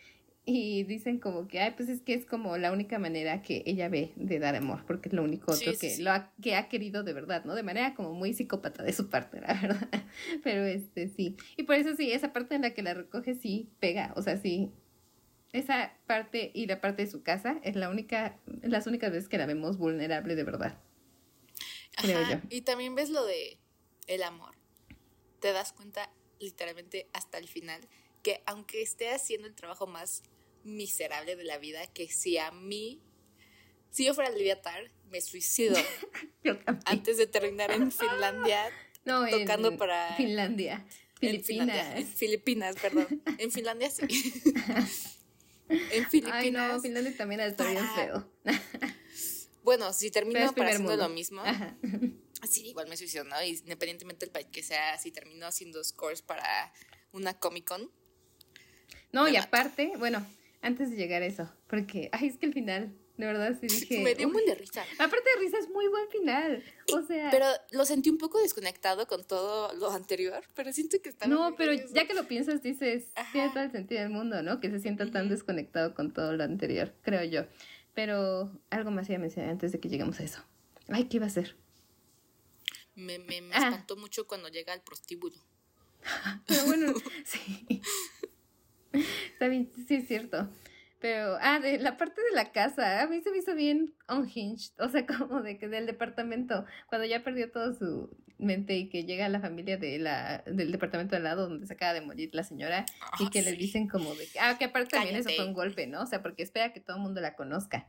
y dicen como que, ay, pues es que es como la única manera que ella ve de dar amor, porque es lo único otro que, Lo ha, que ha querido de verdad, ¿no? De manera como muy psicópata de su parte, la *laughs* verdad. Pero este, sí. Y por eso sí, esa parte en la que la recoge sí pega, o sea, sí. Esa parte y la parte de su casa es la única, las únicas veces que la vemos vulnerable de verdad. Creo yo. Y también ves lo de el amor. Te das cuenta literalmente hasta el final que aunque esté haciendo el trabajo más miserable de la vida que si a mí, si yo fuera Livia Tar, me suicido *laughs* antes de terminar en Finlandia no, tocando para Finlandia. Filipinas. En Filipinas, perdón. En Finlandia sí. *laughs* en Filipinas. *laughs* Ay, no, Finlandia también está bien feo. *laughs* bueno, si termino para haciendo lo mismo. *laughs* Sí, igual me suicido, ¿no? Independientemente del país que sea, si termino haciendo scores para una Comic Con. No, y aparte, bueno, antes de llegar a eso, porque, ay, es que el final, de verdad sí dije. Me dio muy de risa. Aparte de risa, es muy buen final. O sea. Pero lo sentí un poco desconectado con todo lo anterior, pero siento que está. No, pero ya que lo piensas, dices, tiene todo el sentido del mundo, ¿no? Que se sienta tan desconectado con todo lo anterior, creo yo. Pero algo más iba a mencionar antes de que lleguemos a eso. Ay, ¿qué iba a hacer? Me, me, me ah. espantó mucho cuando llega al prostíbulo. pero *laughs* bueno, *laughs* sí. Está bien, sí es cierto. Pero, ah, de la parte de la casa, a mí se me hizo bien unhinged, o sea, *laughs* como de que del departamento, cuando ya perdió toda su mente y que llega la familia de la, del departamento al lado donde se acaba de morir la señora y que le dicen como de que, ah, que aparte también eso fue un golpe, ¿no? O sea, porque espera que todo el mundo la conozca.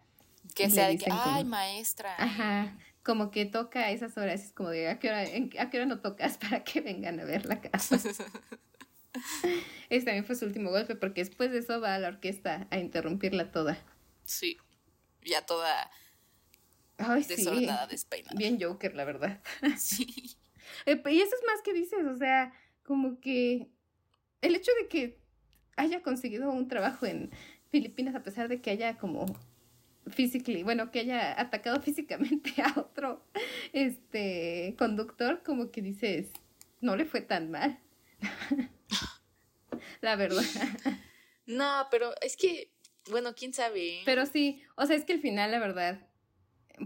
Que sea de que, ay, maestra. Ajá, como que toca a esas horas, es como de, ¿a qué hora, a qué hora no tocas *laughs* para que vengan a ver la casa? *laughs* *laughs* Ese también fue su último golpe porque después de eso va a la orquesta a interrumpirla toda. Sí, ya toda Ay, desordenada, despeinada. Bien Joker, la verdad. *laughs* Sí. *laughs* Eh, y eso es más que dices, o sea, como que el hecho de que haya conseguido un trabajo en Filipinas a pesar de que haya como physically, bueno, que haya atacado físicamente a otro este conductor, como que dices, no le fue tan mal. *laughs* la verdad. No, pero es que, bueno, quién sabe. Pero sí, o sea, es que el final, la verdad,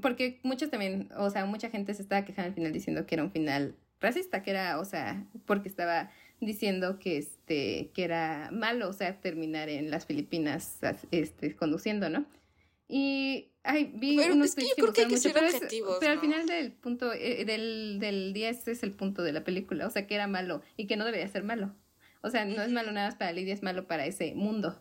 porque muchos también, o sea, mucha gente se estaba quejando al final diciendo que era un final racista, que era, o sea, porque estaba diciendo que este que era malo, o sea, terminar en las Filipinas este conduciendo, ¿no? Y ay, vi unos que mucho, pero, pero al final del punto eh, del del día ese es el punto de la película, o sea, que era malo y que no debería ser malo. O sea, no es malo nada más para Lidia, es malo para ese mundo.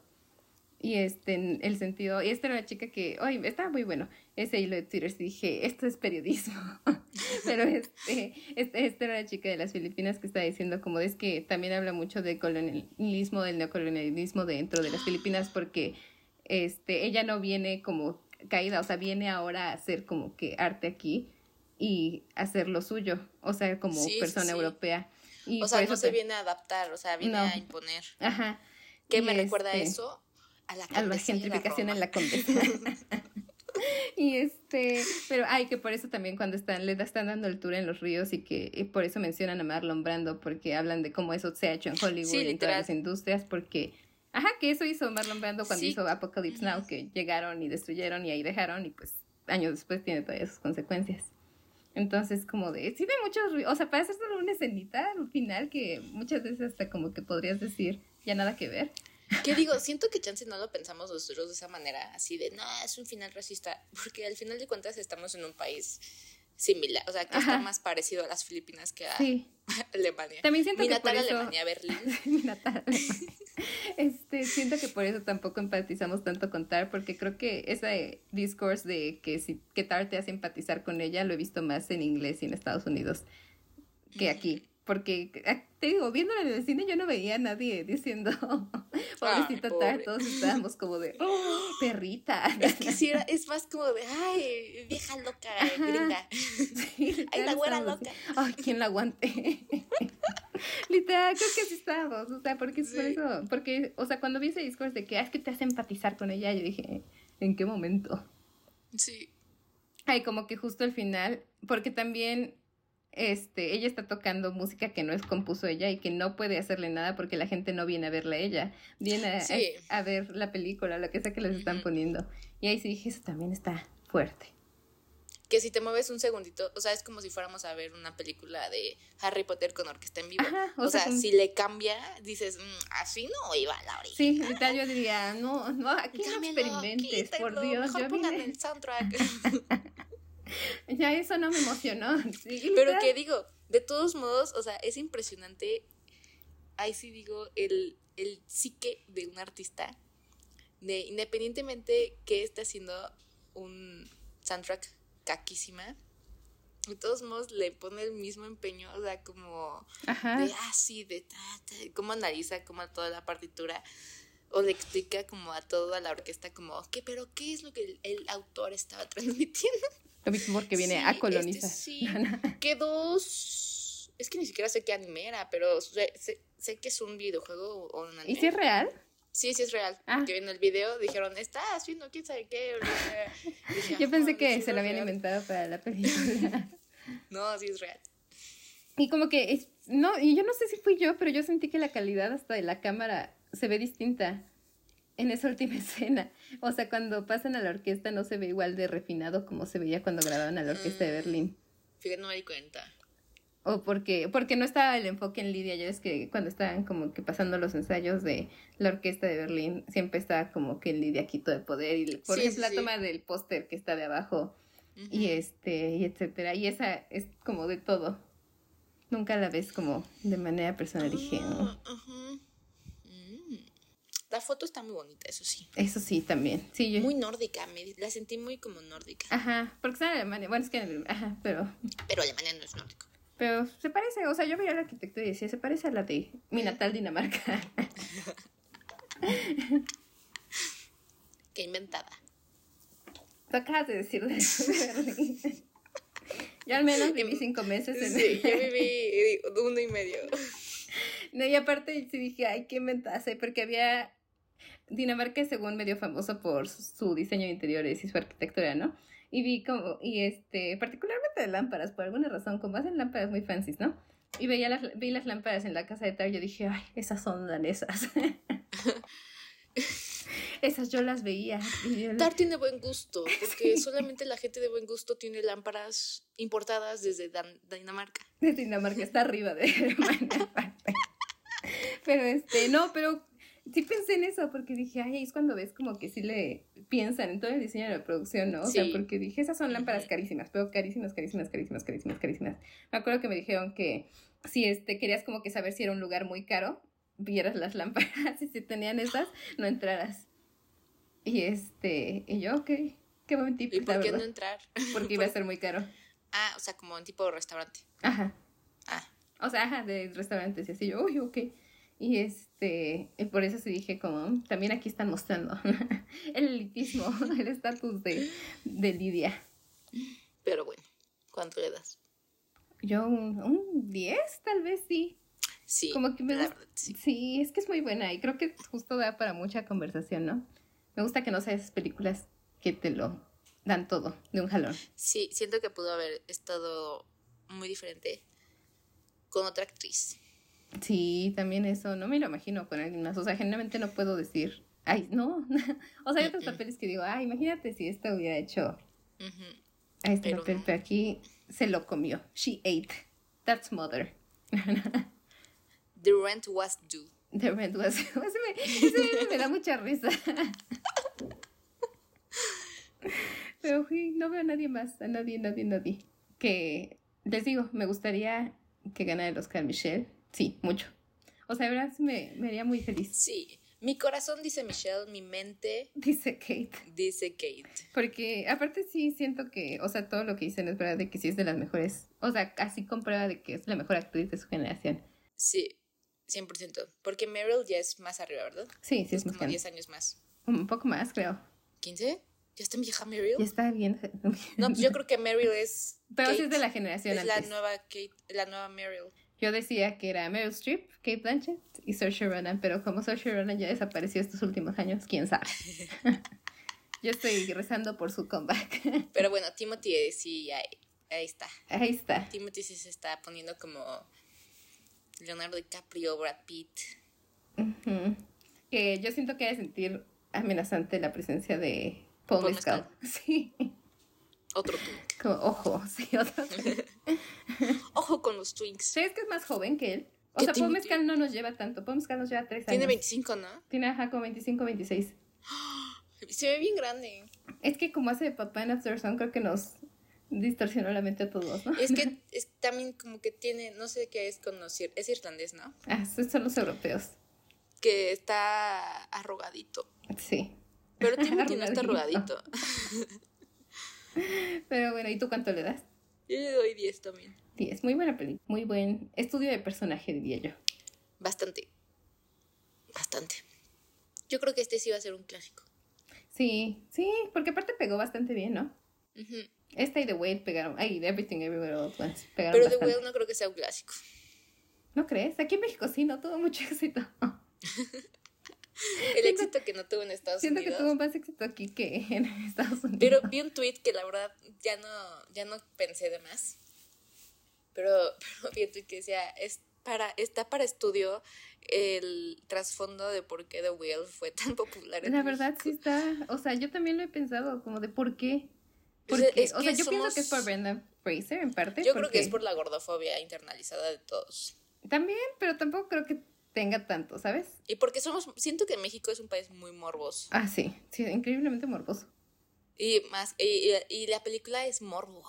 Y este, en el sentido, y esta era una chica que, oye, estaba muy bueno, ese hilo de Twitter, sí dije, esto es periodismo. *laughs* Pero este, este, esta era una chica de las Filipinas que está diciendo como es que también habla mucho del colonialismo, del neocolonialismo dentro de las Filipinas, porque este, ella no viene como caída, o sea, viene ahora a hacer como que arte aquí y hacer lo suyo, o sea, como persona europea o sea, no se viene a adaptar, o sea, viene a imponer. Ajá. ¿Qué me recuerda este, eso? A la, a la gentrificación en la condesa. *laughs* y este, pero ay, que por eso también cuando están, le están dando el tour en los ríos y que por eso mencionan a Marlon Brando, porque hablan de cómo eso se ha hecho en Hollywood y en todas las industrias, porque, ajá, que eso hizo Marlon Brando cuando hizo Apocalypse Now, que llegaron y destruyeron y ahí dejaron y pues años después tiene todas sus consecuencias. Entonces, como de, sí de muchos, o sea, para hacer solo una escenita al final que muchas veces hasta como que podrías decir, ya nada que ver. ¿Qué digo? Siento que chance no lo pensamos nosotros de esa manera, así de, no, es un final racista, porque al final de cuentas estamos en un país similar, o sea, que está más parecido a las Filipinas que a *laughs* Alemania. También siento Mi que natal Alemania, Berlín. Mi natal Este, siento que por eso tampoco empatizamos tanto con Tar, porque creo que ese discourse de que si que Tar te hace empatizar con ella lo he visto más en inglés y en Estados Unidos que aquí porque ah, te digo, viéndola en el cine yo no veía a nadie diciendo, *laughs* pobrecita Tar, todos estábamos como de, oh, perrita. *laughs* Es que si era, es más como de, ay, vieja loca, gringa. *laughs* ay, la güera loca. Ay, ¿quién la aguante? Literal, creo que sí estábamos, o sea, porque es por eso, porque, o sea, cuando vi ese discurso de que ah, es que te hace empatizar con ella, yo dije, ¿en qué momento? Sí. Ay, como que justo al final, porque también este, ella está tocando música que no es compuso ella y que no puede hacerle nada porque la gente no viene a verla a ella, viene a, a, ver la película, lo que sea que les están poniendo. Y ahí sí dije, eso también está fuerte. Que si te mueves un segundito, o sea, es como si fuéramos a ver una película de Harry Potter con orquesta en vivo. o, sea, si le cambia, dices, mm, así no iba la original. Sí, ahorita yo diría, no, no, aquí no experimentes, por Dios. Mejor pongan el soundtrack. *laughs* *laughs* *laughs* ya eso no me emocionó. *laughs* Pero que digo, de todos modos, o sea, es impresionante. Ahí sí digo, el, el psique de un artista, de independientemente que esté haciendo un soundtrack caquísima, de todos modos le pone el mismo empeño, o sea, como de, ah, sí, de, cómo analiza como toda la partitura, o le explica como a toda la orquesta como, ¿qué, pero qué es lo que el autor estaba *laughs* transmitiendo? Lo mismo porque viene a este, colonizar. sí, *laughs* que dos... Es que ni siquiera sé qué anime era, pero sé, sé, que es un videojuego o un anime. ¿Y si es real? Sí, sí es real. Ah. Que en el video dijeron, está haciendo quién sabe qué. *laughs* Yo pensé que se lo habían inventado para la película. *laughs* no, sí es real. Y como que, es, no, y yo no sé si fui yo, pero yo sentí que la calidad hasta de la cámara se ve distinta en esa última escena. *laughs* O sea, cuando pasan a la orquesta no se ve igual de refinado como se veía cuando grababan a la orquesta de mm. Berlín. Fíjate, no me di cuenta. O porque, porque no estaba el enfoque en Lidia, ya es que cuando estaban como que pasando los ensayos de la orquesta de Berlín, siempre estaba como que Lidia quito de poder y por ejemplo la toma del póster que está de abajo y este, y etcétera, y esa es como de todo. Nunca la ves como de manera personal, dije, ah, la foto está muy bonita, eso sí. Eso sí, también. Sí, Muy nórdica, me, la sentí muy como nórdica. Ajá, porque está en Alemania. Bueno, es que Ajá, pero... Pero Alemania no es nórdico. Pero se parece, o sea, yo veía la arquitectura y decía, se parece a la de mi natal Dinamarca. *laughs* Qué inventada. Tú acabas de decir de Yo al menos viví cinco meses en Sí, yo viví uno y medio. No, y aparte sí dije, ay, qué inventada, porque había Dinamarca es según medio famoso por su diseño de interiores y su arquitectura, ¿no? Y vi como, y este, particularmente de lámparas, por alguna razón, como hacen lámparas muy fancies, ¿no? Y veía las, vi las lámparas en la casa de Tar y yo dije, ay, esas son danesas. *laughs* esas yo las veía. Tar tiene buen gusto, *laughs* porque solamente la gente de buen gusto tiene lámparas importadas desde Dinamarca. Desde Dinamarca, está arriba de *laughs* Dinamarca. pero este, no, pero sí pensé en eso porque dije, ay, es cuando ves como que sí le piensan en todo el diseño de la producción, ¿no? O sea, porque dije, esas son lámparas carísimas, pero carísimas, carísimas, carísimas, carísimas, carísimas. Me acuerdo que me dijeron que si este, querías como que saber si era un lugar muy caro, vieras las *laughs* lámparas y si tenían esas, no entraras. Y este, y yo, ok, qué buen tip. ¿Y por qué no entrar? *laughs* Porque iba a ser muy caro. Ah, o sea, como un tipo de restaurante. Ajá. Ah. O sea, ajá, de restaurantes y así yo, uy, ok. Y este, por eso se dije como, también aquí están mostrando *laughs* el elitismo, *laughs* el estatus de, de Lidia. Pero bueno, ¿cuánto le das? Yo un 10, tal vez sí. Sí, como que me sí. es que es muy buena y creo que justo da para mucha conversación, ¿no? Me gusta que no seas películas que te lo dan todo de un jalón. Sí, siento que pudo haber estado muy diferente con otra actriz. Sí, también eso, no me lo imagino con alguien más. O sea, generalmente no puedo decir, ay, no. *laughs* o sea, hay otros papeles que digo, ay, imagínate si esta hubiera hecho a este pero papel, pero aquí se lo comió. She ate. That's mother. The rent was due. *laughs* The rent was due. *laughs* me, me da mucha risa. pero no veo a nadie más, a nadie, nadie, nadie. Que les digo, me gustaría que ganara el Oscar Michelle Sí, mucho. O sea, de verdad me, me haría muy feliz. Sí. Mi corazón dice Michelle, mi mente dice Kate. Dice Kate. Porque aparte sí siento que, o sea, todo lo que dicen es verdad de que sí es de las mejores, o sea, casi comprueba de que es la mejor actriz de su generación. Sí, 100%. Porque Meryl ya es más arriba, ¿verdad? Sí, sí, es, es como 10 años más. Un poco más, creo. ¿15? ¿Ya está vieja Meryl? Ya está bien. No, pues yo creo que Meryl es. Pero sí es de la generación es la nueva Kate, la nueva Meryl. Yo decía que era Meryl Streep, Kate Blanchett y Saoirse Ronan, pero como Saoirse Ronan ya desapareció estos últimos años, quién sabe. *laughs* Yo estoy rezando por su comeback. Pero bueno, Timothy sí, ahí, ahí está. Ahí está. Timothy sí se está poniendo como Leonardo DiCaprio, Brad Pitt. Que yo siento que hay de sentir amenazante la presencia de Paul, Paul Mescal. *laughs* Sí. Otro. Como, ojo, *laughs* sí, otro. *laughs* Ojo con los twinks. ¿Sabes que es más joven que él? O ¿Que sea, Paul? Mescal no nos lleva tanto. Paul Mescal nos lleva tres años. Tiene 25, ¿no? Tiene, ajá, como 25, 26. *gasps* Se ve bien grande. Es que como hace de papá en After Sun, creo que nos distorsionó la mente a todos, ¿no? Es que *laughs* es, también como que tiene, no sé qué es conocer, es irlandés, ¿no? Ah, son los europeos. Que está arrugadito. Sí. Pero Timothy no está Arrugadito. *laughs* Pero bueno, ¿y tú cuánto le das? Yo le doy 10 también. 10. Muy buena película. Muy buen estudio de personaje, diría yo. Bastante. Bastante. Yo creo que este sí va a ser un clásico. Sí, sí, porque aparte pegó bastante bien, ¿no? Ujú. Esta y The Whale pegaron. Ay, Everything Everywhere All at Once pegaron Pero The. Whale no creo que sea un clásico. ¿No crees? Aquí en México sí, no tuvo mucho *laughs* éxito. *laughs* *laughs* El éxito que no tuvo en Estados Siento que Unidos. tuvo más éxito aquí que en *laughs* Estados Unidos. Pero vi un tweet que la verdad ya no, ya no pensé de más. Pero, *laughs* pero vi un tweet que decía, es para, está para estudio el trasfondo de por qué The Whale fue tan popular. en La verdad México. sí está, o sea, yo también lo he pensado, como de por qué. Porque, es o sea, que yo pienso que es por Brenda Fraser en parte. Yo creo que es por la gordofobia internalizada de todos. También, pero tampoco creo que tenga tanto, ¿sabes? Y porque somos, siento que México es un país muy morboso. Ah, sí, sí, increíblemente morboso. Y más, y, y- y la película es morbo.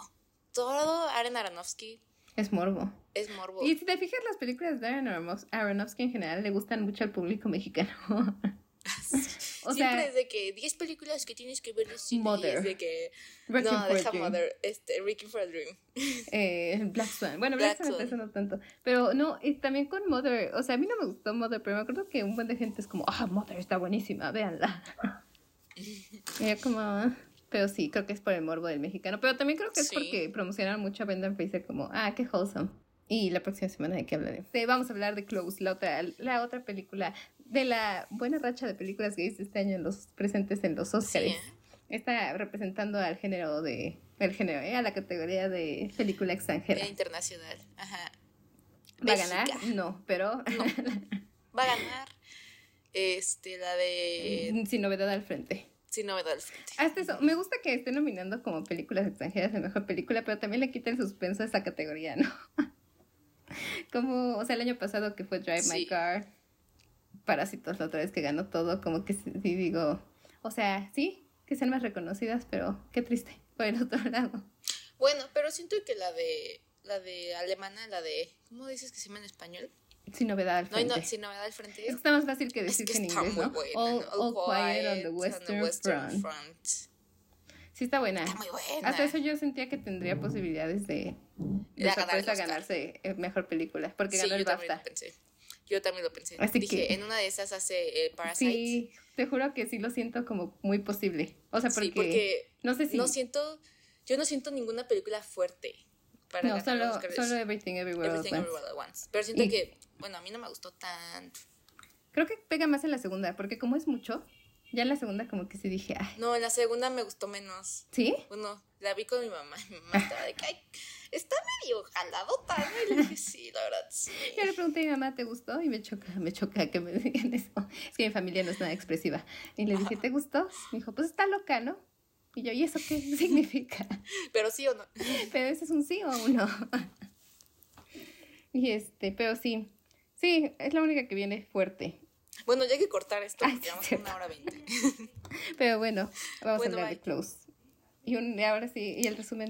Todo Aaron Aronofsky Es morbo. es morbo. Y si te fijas, las películas de Aaron Aronofsky, Aronofsky en general le gustan mucho al público mexicano. *laughs* *laughs* o Siempre sea, es de que 10 películas que tienes que ver de cine. y Mother. Es de que. Requiem no, deja. Mother. Este, Requiem for a Dream. *laughs* eh, Black Swan. Bueno, Black, Black Swan, Swan. no tanto. Pero no, y también con Mother. O sea, a mí no me gustó Mother, pero me acuerdo que un buen de gente es como, ah, Mother está buenísima, véanla. *laughs* y yo como, pero sí, creo que es por el morbo del mexicano. Pero también creo que es Sí. porque promocionaron mucho a Brendan Fraser como, ah, qué wholesome. Y la próxima semana de qué hablaré. Sí, vamos a hablar de Close, la otra, la otra película de la buena racha de películas gays este año en los presentes en los Sí, Oscars. ¿eh? Está representando al género de. El género, ¿eh? a la categoría de película extranjera. Era internacional. Ajá. ¿Va a ganar? No, pero. No. *laughs* Va a ganar. Este, la de. Sin novedad al frente. Sin novedad al frente. Hasta eso, me gusta que esté nominando como películas extranjeras de mejor película, pero también le quita el suspenso a esa categoría, ¿no? *laughs* como, o sea, el año pasado que fue Drive My. Car, Parásitos la otra vez que ganó todo, como que sí digo, o sea, sí, que sean más reconocidas, pero qué triste, por el otro *laughs* lado. Bueno, pero siento que la de. La de alemana, la de. ¿Cómo dices que se llama en español? Sin novedad al frente. no, sin novedad al frente. Es que está más fácil que Es decir que que en inglés, ¿no? buena. all, all quiet on the Western, Front. Front. Sí está buena. Está muy buena. Hasta eso yo sentía que tendría posibilidades de, de sorpresa ganarse mejor película, porque Sí, ganó el yo BAFTA. pensé. Yo también lo pensé. Así Dije, que- en una de esas hace eh, Parasite. Sí, te juro que sí lo siento como muy posible. O sea, porque, Sí, porque no sé si no siento, yo no siento ninguna película fuerte para no, solo, solo Everything Everywhere at Everything Once. Everywhere at Once. Pero siento Y- que, bueno, a mí no me gustó tanto. Creo que pega más en la segunda, porque como es mucho, ya en la segunda como que sí dije, ay, No, en la segunda me gustó menos. ¿sí? Bueno, la vi con mi mamá y *laughs* mi mamá estaba de que, ay, está medio jaladota, ¿no? Y le dije, sí, la verdad, sí. *laughs* Yo le pregunté a mi mamá, ¿te gustó? Y me choca, me choca que me digan *laughs* eso. Es que mi familia no es nada expresiva. Y le dije, ¿te gustó? Me dijo, pues está loca, ¿no? Y yo, ¿y eso qué significa? Pero sí o no. Pero ese es un sí o un no. Y este, pero sí. Sí, es la única que viene fuerte. Bueno, ya hay que cortar esto Ay, porque sí, vamos a cierto. una hora veinte. Pero bueno, vamos Bueno, a hablar de. Close. Y, un, ahora sí, y el resumen